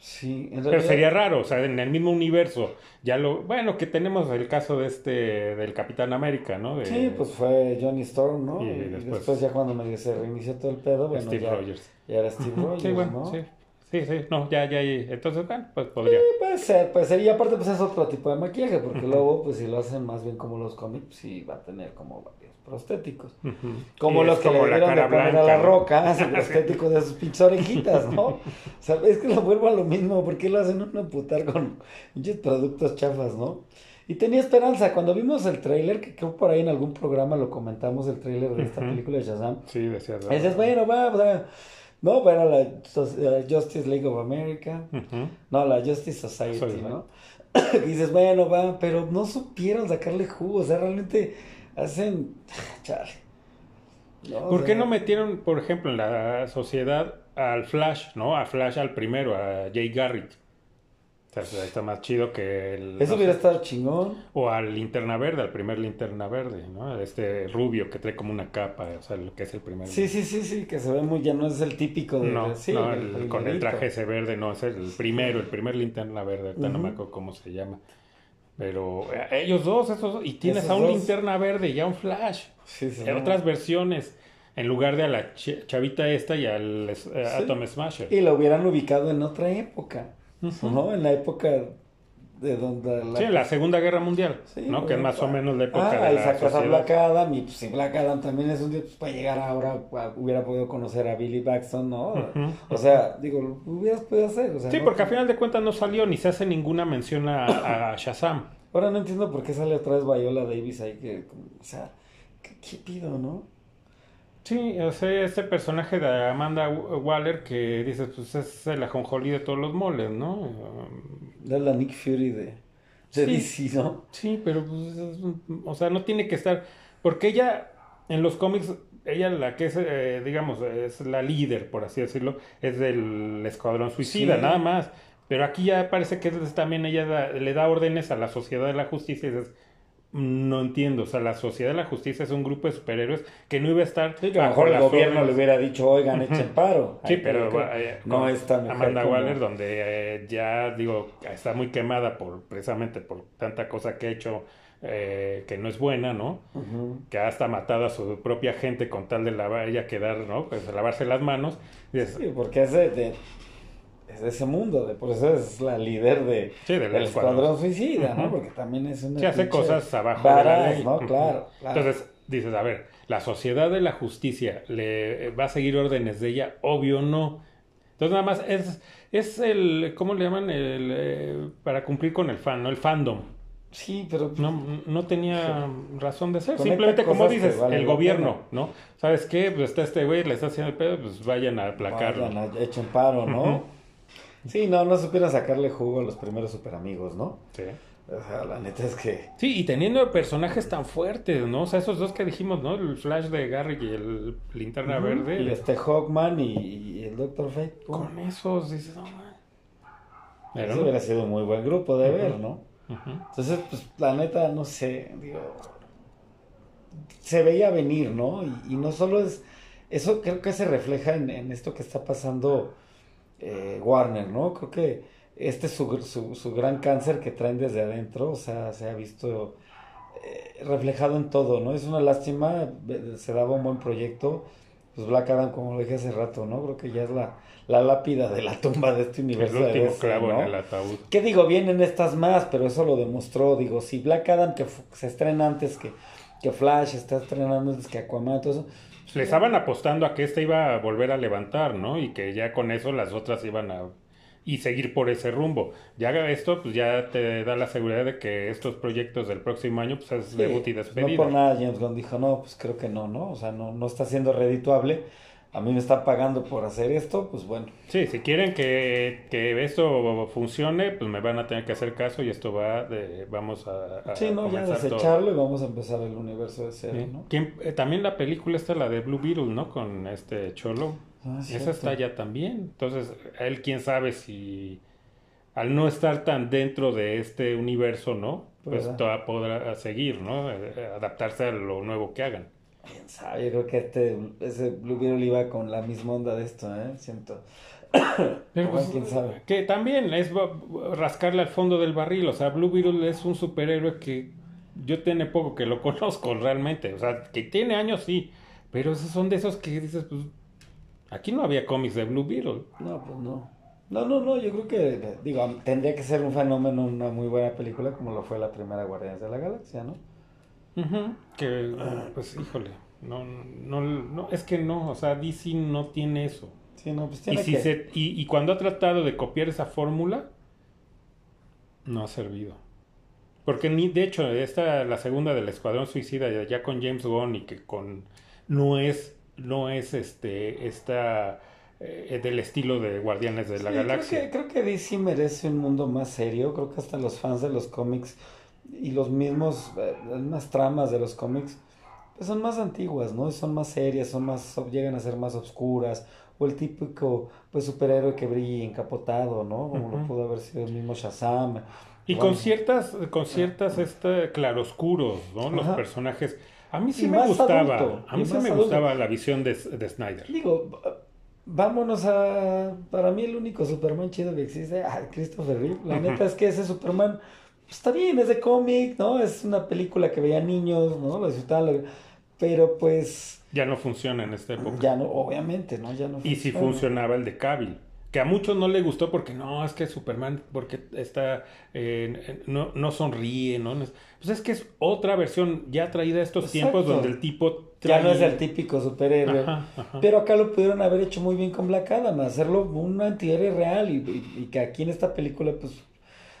Sí, en Pero sería raro, o sea, en el mismo universo. Ya lo, bueno, que tenemos el caso de este, del Capitán América, ¿no? De, Sí, pues fue Johnny Storm, ¿no? Y Y, después- después, ya cuando medio se reinició todo el pedo, bueno, Steve ya, Rogers. ya era Steve Rogers, Sí, bueno, ¿no? sí. Sí, sí, no, ya, ya, ya. Entonces, bueno, pues podría. Sí, puede ser, puede ser. Y aparte, pues es otro tipo de maquillaje, porque luego, pues si lo hacen más bien como los cómics, sí va a tener como varios prostéticos. Ujú. Como Y los que le como la dieron de poner a blanca, la ¿no? roca, *laughs* su prostético de sus pinches orejitas, ¿no? *laughs* O sea, es que lo vuelvo a lo mismo, ¿por qué lo hacen uno putar con pinches productos chafas, no? Y tenía esperanza, cuando vimos el tráiler, que creo por ahí en algún programa lo comentamos, el tráiler de esta Ujú. película de Shazam, Sí, decías. dices, bueno, va, o sea, no, pero la eh, Justice League of America, Ujú. no, la Justice Society, Society. ¿no? Y *coughs* dices, bueno, va, pero no supieron sacarle jugo, o sea, realmente hacen... *laughs* Chale. No, ¿Por qué no metieron, por ejemplo, en la sociedad al Flash, ¿no? A Flash al primero, a Jay Garrick. O sea, está más chido que el... Eso no hubiera sé, estado chingón. O al Linterna Verde, al primer Linterna Verde, ¿no? Este rubio que trae como una capa, o sea, lo que es el primer... Sí, sí, sí, sí, que se ve muy, ya no es el típico de... No, sí, no, el el- con el traje ese verde, no, es el primero, el primer linterna verde, ahorita no me acuerdo cómo se llama. Pero eh, ellos dos, esos dos, y tienes Esos a un dos. linterna verde y a un flash. Sí, sí, En otras versiones, en lugar de a la ch- chavita esta y al eh, Sí. Atom Smasher. Y lo hubieran ubicado en otra época, Ujú. ¿no? En la época de donde... La... Sí, la Segunda Guerra Mundial, Sí, ¿no? Que es más o menos la época Ah, de la sacas a. Black Adam y pues, si Black Adam también es un dios, pues para llegar ahora hubiera podido conocer a Billy Baxton, ¿no? O sea, digo, lo hubieras podido hacer. O sea, Sí, no- porque a final de cuentas no salió ni se hace ninguna mención a, a *coughs* Shazam. Ahora no entiendo por qué sale otra vez Viola Davis ahí, que, o sea, ¿qué, qué pido, no? Sí, o sea, este personaje de Amanda Waller que dices, pues es el ajonjolí de todos los moles, ¿no? Es la Nick Fury de, de Sí. DC, ¿no? Sí, pero pues, o sea, no tiene que estar, porque ella en los cómics, ella la que es, eh, digamos, es la líder, por así decirlo, es del Escuadrón Suicida, Sí. nada más. Pero aquí ya parece que es también ella da- le da órdenes a la Sociedad de la Justicia y dices, "Mm, no entiendo, o sea, la Sociedad de la Justicia es un grupo de superhéroes que no iba a estar... Sí, que a lo mejor el gobierno le hubiera dicho, oigan, echen paro. Sí, Ay, pero que eh, no es tan Amanda Waller, donde eh, ya digo, está muy quemada por precisamente por tanta cosa que ha hecho eh, que no es buena, ¿no? Que ha hasta matado a su propia gente con tal de lavar, ella quedar, ¿no? Pues lavarse las manos. Y Sí, porque es de, de- es de ese mundo, de, por eso es la líder de, Sí, del del escuadrón. escuadrón suicida, ¿no? Porque también es una Sí, hace cosas abajo de la badass, ley. ¿no? Ujú. Claro, claro. Entonces dices, a ver, la sociedad de la justicia le va a seguir órdenes de ella, obvio no. Entonces nada más es, es el, ¿cómo le llaman? El, eh, para cumplir con el fan, ¿no? El fandom. Sí, pero No, no tenía razón de ser. Simplemente, como dices, el gobierno, pena. ¿no? ¿Sabes qué? Pues está este güey, le está haciendo el pedo, pues vayan a aplacarlo. vayan, a- echen paro, ¿no? Sí, no, no supieron sacarle jugo a los primeros super amigos, ¿no? Sí. O sea, la neta es que... Sí, y teniendo personajes tan fuertes, ¿no? O sea, esos dos que dijimos, ¿no? El Flash de Garrick y el Linterna Verde. Y este Hawkman y, y el Doctor Fate. Con esos dices, no, man. Pero Ese no. hubiera sido un muy buen grupo de Ujú. ver, ¿no? Entonces, pues, la neta, no sé, digo, se veía venir, ¿no? Y, y no solo es, eso creo que se refleja en, en esto que está pasando eh, Warner, ¿no? Creo que este es su, su, su gran cáncer que traen desde adentro, o sea, se ha visto eh, reflejado en todo, ¿no? Es una lástima, se daba un buen proyecto, pues Black Adam, como lo dije hace rato, ¿no? Creo que ya es la, la lápida de la tumba de este El universo de último DC, clavo ¿no? en el ataúd. ¿Qué digo? Vienen estas más, pero eso lo demostró. Digo, si Black Adam, que se estrena antes que, que Flash, está estrenando que Aquaman, todo eso. Le estaban apostando a que esta iba a volver a levantar, ¿no? Y que ya con eso las otras iban a... Y seguir por ese rumbo. Ya esto, pues ya te da la seguridad de que estos proyectos del próximo año, pues es Sí, debut y no despedida. por nada James Gunn dijo, no, pues creo que no, ¿no? O sea, no, no está siendo redituable. A mí me están pagando por hacer esto, pues bueno. Sí, si quieren que, que esto funcione, pues me van a tener que hacer caso y esto va de... Vamos a... a Sí, no, ya todo. desecharlo y vamos a empezar el universo de cero, Sí. ¿no? ¿Quién- eh, también la película esta, la de Blue Beetle, ¿no? Con este Cholo. Ah, Esa cierto. está ya también. Entonces, él quién sabe si al no estar tan dentro de este universo, ¿no? Pues toda podrá seguir, ¿no? Eh, adaptarse a lo nuevo que hagan. Quién sabe, yo creo que este, ese Blue Beetle iba con la misma onda de esto, ¿eh? Siento. *coughs* Pero pues, quién sabe. que también es rascarle al fondo del barril. O sea, Blue Beetle es un superhéroe que yo tiene poco que lo *laughs* conozco realmente. O sea, que tiene años, sí. Pero esos son de esos que dices, pues, aquí no había cómics de Blue Beetle. No, pues no. No, no, no, yo creo que, digo, tendría que ser un fenómeno, una muy buena película como lo fue la primera Guardianes de la Galaxia, ¿no? Que, pues, híjole, no, no, no, es que no, o sea, DC no tiene eso. Sí, no, pues Y, si que... se, y, y cuando ha tratado de copiar esa fórmula, no ha servido. Porque ni, de hecho, esta, la segunda del Escuadrón Suicida, ya- ya con James Gunn y que con, no es, no es este, esta, eh, del estilo de Guardianes de la Sí, Galaxia. Creo que, creo que DC merece un mundo más serio. Creo que hasta los fans de los cómics y los mismos, eh, las mismas tramas de los cómics, pues son más antiguas, ¿no? Son más serias, son más, llegan a ser más oscuras, o el típico, pues, superhéroe que brilla encapotado, ¿no? Como lo pudo haber sido el mismo Shazam. Y con ciertas, con ciertas, este, claroscuros, ¿no? Los personajes. A mí sí me gustaba, a mí sí me gustaba la visión de, de Snyder. Digo, vámonos a, para mí el único Superman chido que existe, Christopher Reeve. La neta es que ese Superman, está bien, es de cómic, ¿no? Es una película que veían niños, ¿no? Lo disfrutaban, pero pues... Ya no funciona en esta época. Ya no, obviamente, ¿no? Ya no Y si funcionaba el de Cavill. Que a muchos no le gustó porque no, es que Superman, porque está, eh, no, no sonríe, ¿no? Pues es que es otra versión ya traída a estos tiempos donde el tipo... Ya no es el típico superhéroe. Pero acá lo pudieron haber hecho muy bien con Black Adam, hacerlo un antihéroe real y que aquí en esta película pues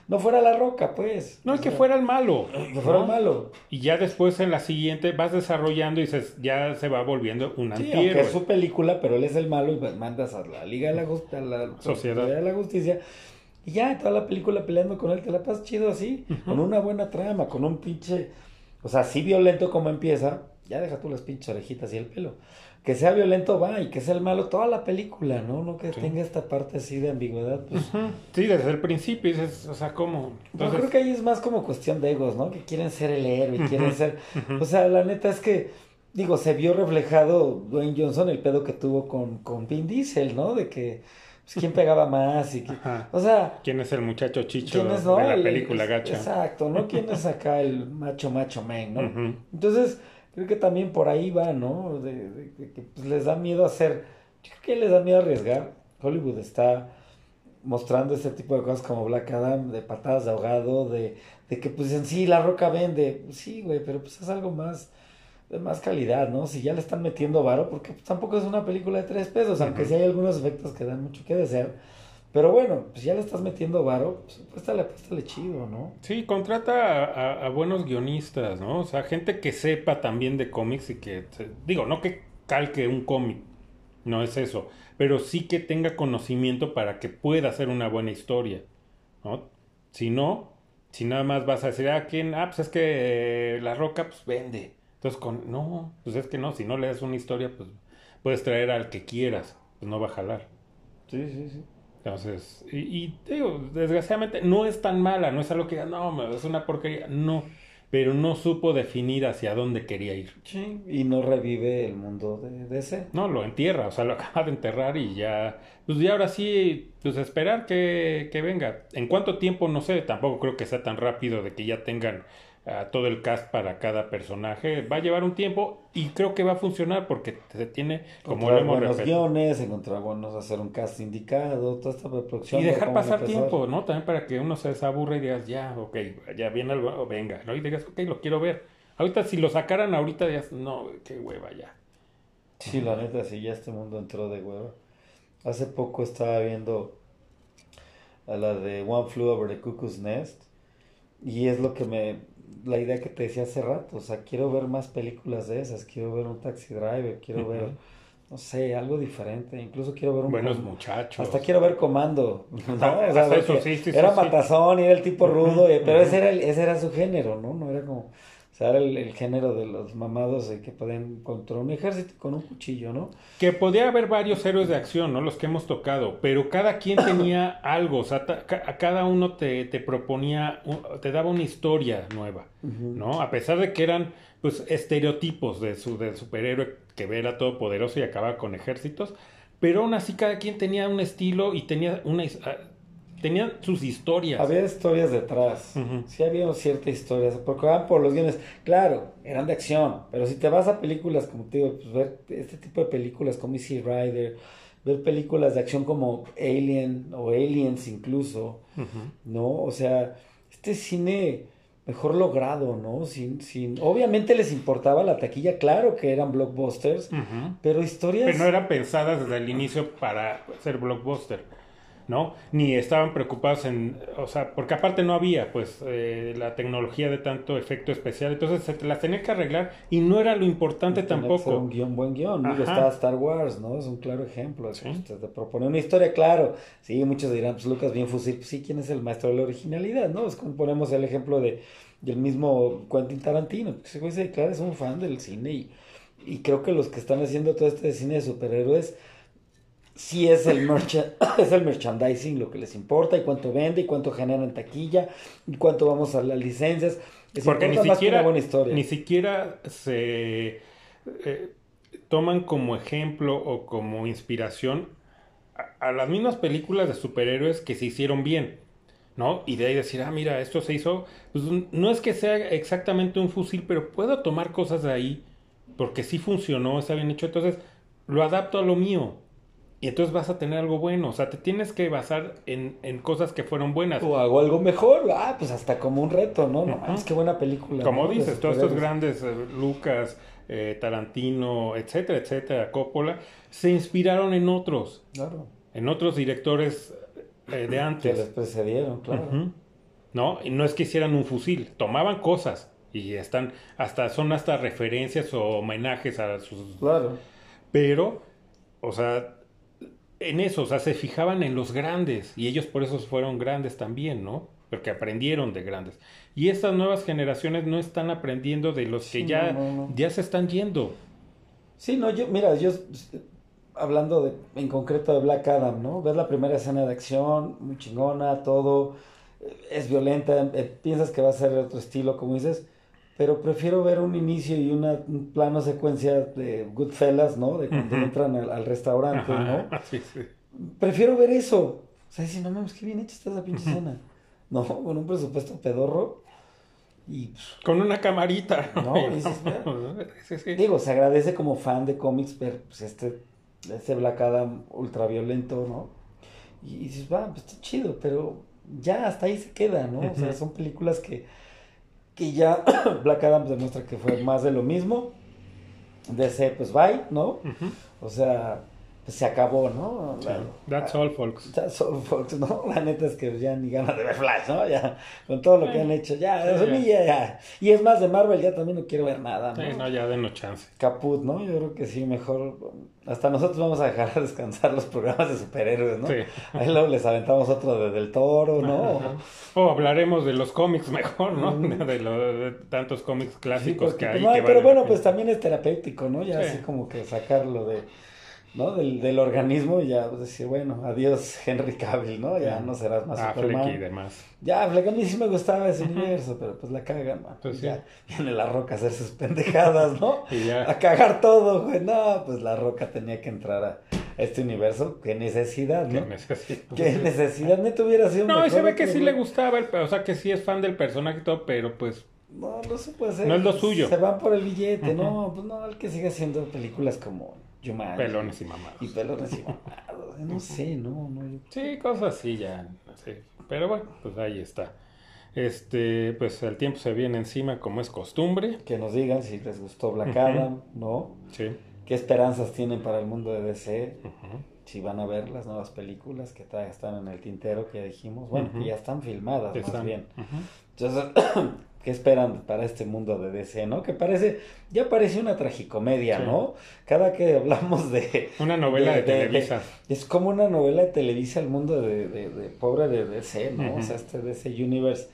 no fuera la roca, pues. No, es que fuera el malo. Que fuera el malo. Y ya después en la siguiente vas desarrollando y dices, ya se va volviendo un sí, es su película, pero él es el malo y pues mandas a la Liga de la, a la Sociedad de la Justicia. Y ya, toda la película peleando con él, te la pasas chido así, con una buena trama, con un pinche, o sea, así violento como empieza, ya deja tú las pinches orejitas y el pelo que sea violento va y que sea el malo toda la película, ¿no? No que tenga esta parte así de ambigüedad. Pues. Sí, desde el principio dices, o sea, ¿cómo? Yo creo que ahí es más como cuestión de egos, ¿no? Que quieren ser el héroe, quieren ser... O sea, la neta es que, digo, se vio reflejado Dwayne Johnson el pedo que tuvo con, con Vin Diesel, ¿no? De que... Pues, quién pegaba más y que, o sea quién es el muchacho chicho de la película gacha exacto no quién es acá el macho macho man no entonces creo que también por ahí va, ¿no? De, que pues, les da miedo hacer, yo creo que les da miedo arriesgar. Hollywood está mostrando este tipo de cosas como Black Adam, de patadas de ahogado, de, de que pues en sí la roca vende, pues, sí, güey, pero pues es algo más de más calidad, ¿no? Si ya le están metiendo varo, porque pues, tampoco es una película de tres pesos, aunque sí hay algunos efectos que dan mucho que desear pero bueno, pues ya le estás metiendo varo, pues apuéstale, apuéstale chido, ¿no? Sí, contrata a, buenos guionistas, ¿no? O sea, gente que sepa también de cómics y que, digo, no que calque un cómic, no es eso, pero sí que tenga conocimiento para que pueda hacer una buena historia, ¿no? Si no, si nada más vas a decir, ah, ¿quién? Ah, pues es que eh, La Roca, pues vende. Entonces, con, no, pues es que no, si no le das una historia, pues puedes traer al que quieras, pues no va a jalar. Sí, sí, sí. Entonces, y, digo, desgraciadamente no es tan mala, no es algo que no, es una porquería, no, pero no supo definir hacia dónde quería ir. Sí, y no revive el mundo de DC. No, lo entierra, o sea, lo *laughs* acaba de enterrar y ya, pues ya ahora sí, pues esperar que, que venga. ¿En cuánto tiempo? No sé, tampoco creo que sea tan rápido de que ya tengan a todo el cast para cada personaje. Va a llevar un tiempo y creo que va a funcionar porque se tiene como lo hemos buenos guiones, encontrar buenos, hacer un cast indicado, toda esta producción. Y dejar pasar tiempo, ¿no? También para que uno se desaburre y digas, ya, ok, ya viene algo, venga, ¿no? Y digas, ok, lo quiero ver. Ahorita si lo sacaran ahorita ya, no, qué hueva ya. Sí, la neta, sí, ya este mundo entró de hueva. Hace poco estaba viendo a la de One Flew Over the Cuckoo's Nest y es lo que me la idea que te decía hace rato, o sea, quiero ver más películas de esas, quiero ver un taxi driver, quiero ver, no sé, algo diferente, incluso quiero ver un... Buenos muchachos. Hasta quiero ver Comando, *laughs* ¿no? O sea, eso, sí, sí, era matazón y era el tipo rudo, pero ese era, ese era su género, ¿no? No era como sea, era el, género de los mamados de que pueden controlar un ejército con un cuchillo, ¿no? Que podía haber varios héroes de acción, ¿no? Los que hemos tocado, pero cada quien tenía *coughs* algo, o sea, a cada uno te, te, proponía, te daba una historia nueva, ¿no? A pesar de que eran, pues, estereotipos de su del superhéroe que era todopoderoso y acababa con ejércitos, pero aún así cada quien tenía un estilo y tenía una tenían sus historias. Había historias detrás. Sí había ciertas historias. Porque van por los guiones. Claro, eran de acción. Pero si te vas a películas, como te digo, pues ver este tipo de películas como Easy Rider, ver películas de acción como Alien o Aliens incluso, ¿no? O sea, este cine mejor logrado, ¿no? Sin, sin, obviamente les importaba la taquilla, claro que eran blockbusters, pero historias... Pero no eran pensadas desde el inicio para ser blockbuster. ¿No? Ni estaban preocupados en, o sea, porque aparte no había, pues, eh, la tecnología de tanto efecto especial, entonces se las tenía que arreglar y no era lo importante Tenía que ser tampoco. un guion, buen guion. Está Star Wars, ¿no? Es un claro ejemplo. Sí. De proponer una historia, claro. Sí, muchos dirán, pues Lucas, bien fusil. Pues sí, ¿quién es el maestro de la originalidad, no? Es como ponemos el ejemplo de del mismo Quentin Tarantino. que güey se declara es un fan del cine y, y creo que los que están haciendo todo este cine de superhéroes sí es el, *coughs* es el merchandising lo que les importa y cuánto vende y cuánto genera en taquilla y cuánto vamos a las licencias. Les Porque ni siquiera, una buena historia. ni siquiera se eh, toman como ejemplo o como inspiración a, a las mismas películas de superhéroes que se hicieron bien, ¿no? Y de ahí decir, ah, mira, esto se hizo, pues no es que sea exactamente un fusil, pero puedo tomar cosas de ahí porque sí funcionó, está bien hecho, entonces lo adapto a lo mío. Y entonces vas a tener algo bueno, o sea, te tienes que basar en, en cosas que fueron buenas. O hago algo mejor, ah, pues hasta como un reto, ¿no? No mames, qué buena película. Como dices, todos estos superhéroes. grandes, eh, Lucas, eh, Tarantino, etcétera, etcétera, Coppola, se inspiraron en otros, Claro, en otros directores eh, de que les antes. precedieron, claro. ¿No? Y no es que hicieran un fusil, tomaban cosas y están, hasta son hasta referencias o homenajes a sus... Claro. Pero, o sea, en eso, o sea, se fijaban en los grandes y ellos por eso fueron grandes también, ¿no? Porque aprendieron de grandes. Y estas nuevas generaciones no están aprendiendo de los que Sí, ya, no, no, no. ya se están yendo. Sí, no, yo, mira, yo hablando de, en concreto de Black Adam, ¿no? Ves la primera escena de acción, muy chingona, todo, es violenta, eh, piensas que va a ser de otro estilo, como dices, pero prefiero ver un inicio y una, un plano secuencia de Goodfellas, ¿no? De cuando entran al, al restaurante, ¿no? Ajá, *laughs* sí, sí. Prefiero ver eso. O sea, decir, no mames, qué bien hecha está esa pinche escena. No, con un presupuesto pedorro. Y pues, Con una camarita. No, *laughs* dices, *laughs* Sí, sí. digo, se agradece como fan de cómics ver pues, este, este Black Adam ultraviolento, ¿no? Y, y dices, va, pues está chido, pero ya hasta ahí se queda, ¿no? O sea, son películas que, que ya *coughs* Black Adam demuestra que fue más de lo mismo. DC, pues bye, ¿no? O sea, pues se acabó, ¿no? Sí. That's all, folks. That's all, folks, ¿no? *laughs* La neta es que ya ni ganas de ver Flash, ¿no? Ya, con todo lo que han hecho, ya, Sí, eso ya. a ya, ya. Y es más, de Marvel ya también no quiero ver nada, ¿no? Sí, no, ya denos chance. Caput, ¿no? Yo creo que sí, mejor. Hasta nosotros vamos a dejar descansar los programas de superhéroes, ¿no? Sí. Ahí luego les aventamos otro de Del Toro, ¿no? Ajá. O hablaremos de los cómics mejor, ¿no? Mm. *laughs* De, lo- de tantos cómics Sí, clásicos que pues, hay. no, que pero bueno, pues también es terapéutico, ¿no? Ya Sí. así como que sacarlo de, ¿no? Del, del organismo y ya pues, decir, bueno, adiós Henry Cavill, ¿no? Ya Sí. no serás más Affleck Superman. y demás. Ya, Affleck, a mí sí me gustaba ese *laughs* universo, pero pues la cagan, man. Pues sí. Ya viene la roca a hacer sus pendejadas, ¿no? *laughs* Y ya. A cagar todo, güey. No, pues la roca tenía que entrar a este universo. Qué necesidad, ¿no? necesito. *laughs* Qué necesidad, neta hubiera sido No, y se ve que sí le gustaba, el, o sea, que sí es fan del personaje y todo, pero pues No, no se puede hacer. No es lo suyo. Se van por el billete, Ujú. no, pues no, el que sigue haciendo películas como Pelones y mamados. Y pelones y mamados. No sé, no, no. Sí, cosas así ya, sé. Pero bueno, pues ahí está. Este, pues el tiempo se viene encima como es costumbre. Que nos digan si les gustó Black. Adam, ¿no? Sí. ¿Qué esperanzas tienen para el mundo de DC? Ujú. Si van a ver las nuevas películas que están en el tintero que dijimos. Bueno, que ya están filmadas más Están- bien. Entonces, *clears throat* ¿qué esperan para este mundo de DC, no? Que parece, ya parece una tragicomedia, Sí. ¿no? Cada que hablamos de... Una novela de, Televisa. Es como una novela de Televisa, el mundo de, de, de pobre de DC, ¿no? O sea, este DC Universe,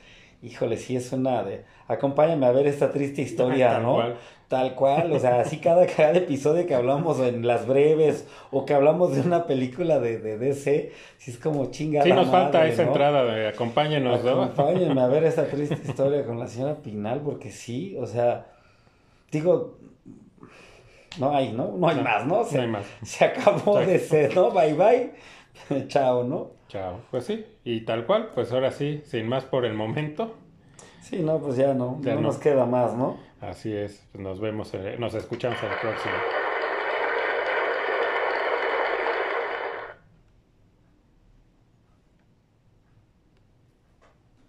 híjole, sí es una de... Acompáñame a ver esta triste historia, *laughs* Tal ¿no? cual. Tal cual, o sea, así cada, *laughs* cada episodio que hablamos en las breves o que hablamos de una película de, de DC, sí es como chingada. Sí, nos falta esa ¿no? entrada de acompáñenos, ¿no? Acompáñenme a ver *laughs* esta triste historia con la señora Pinal, porque sí, o sea, digo, no hay, ¿no? No hay No, más, ¿no? Se, no hay más. se acabó de ser, ¿no? Bye bye. *laughs* Chao, ¿no? Chao. Pues sí, y tal cual, pues ahora sí, sin más por el momento. Sí, no, pues ya no, Ya no, no. nos queda más, ¿no? Así es, nos vemos, eh, nos escuchamos en la próxima.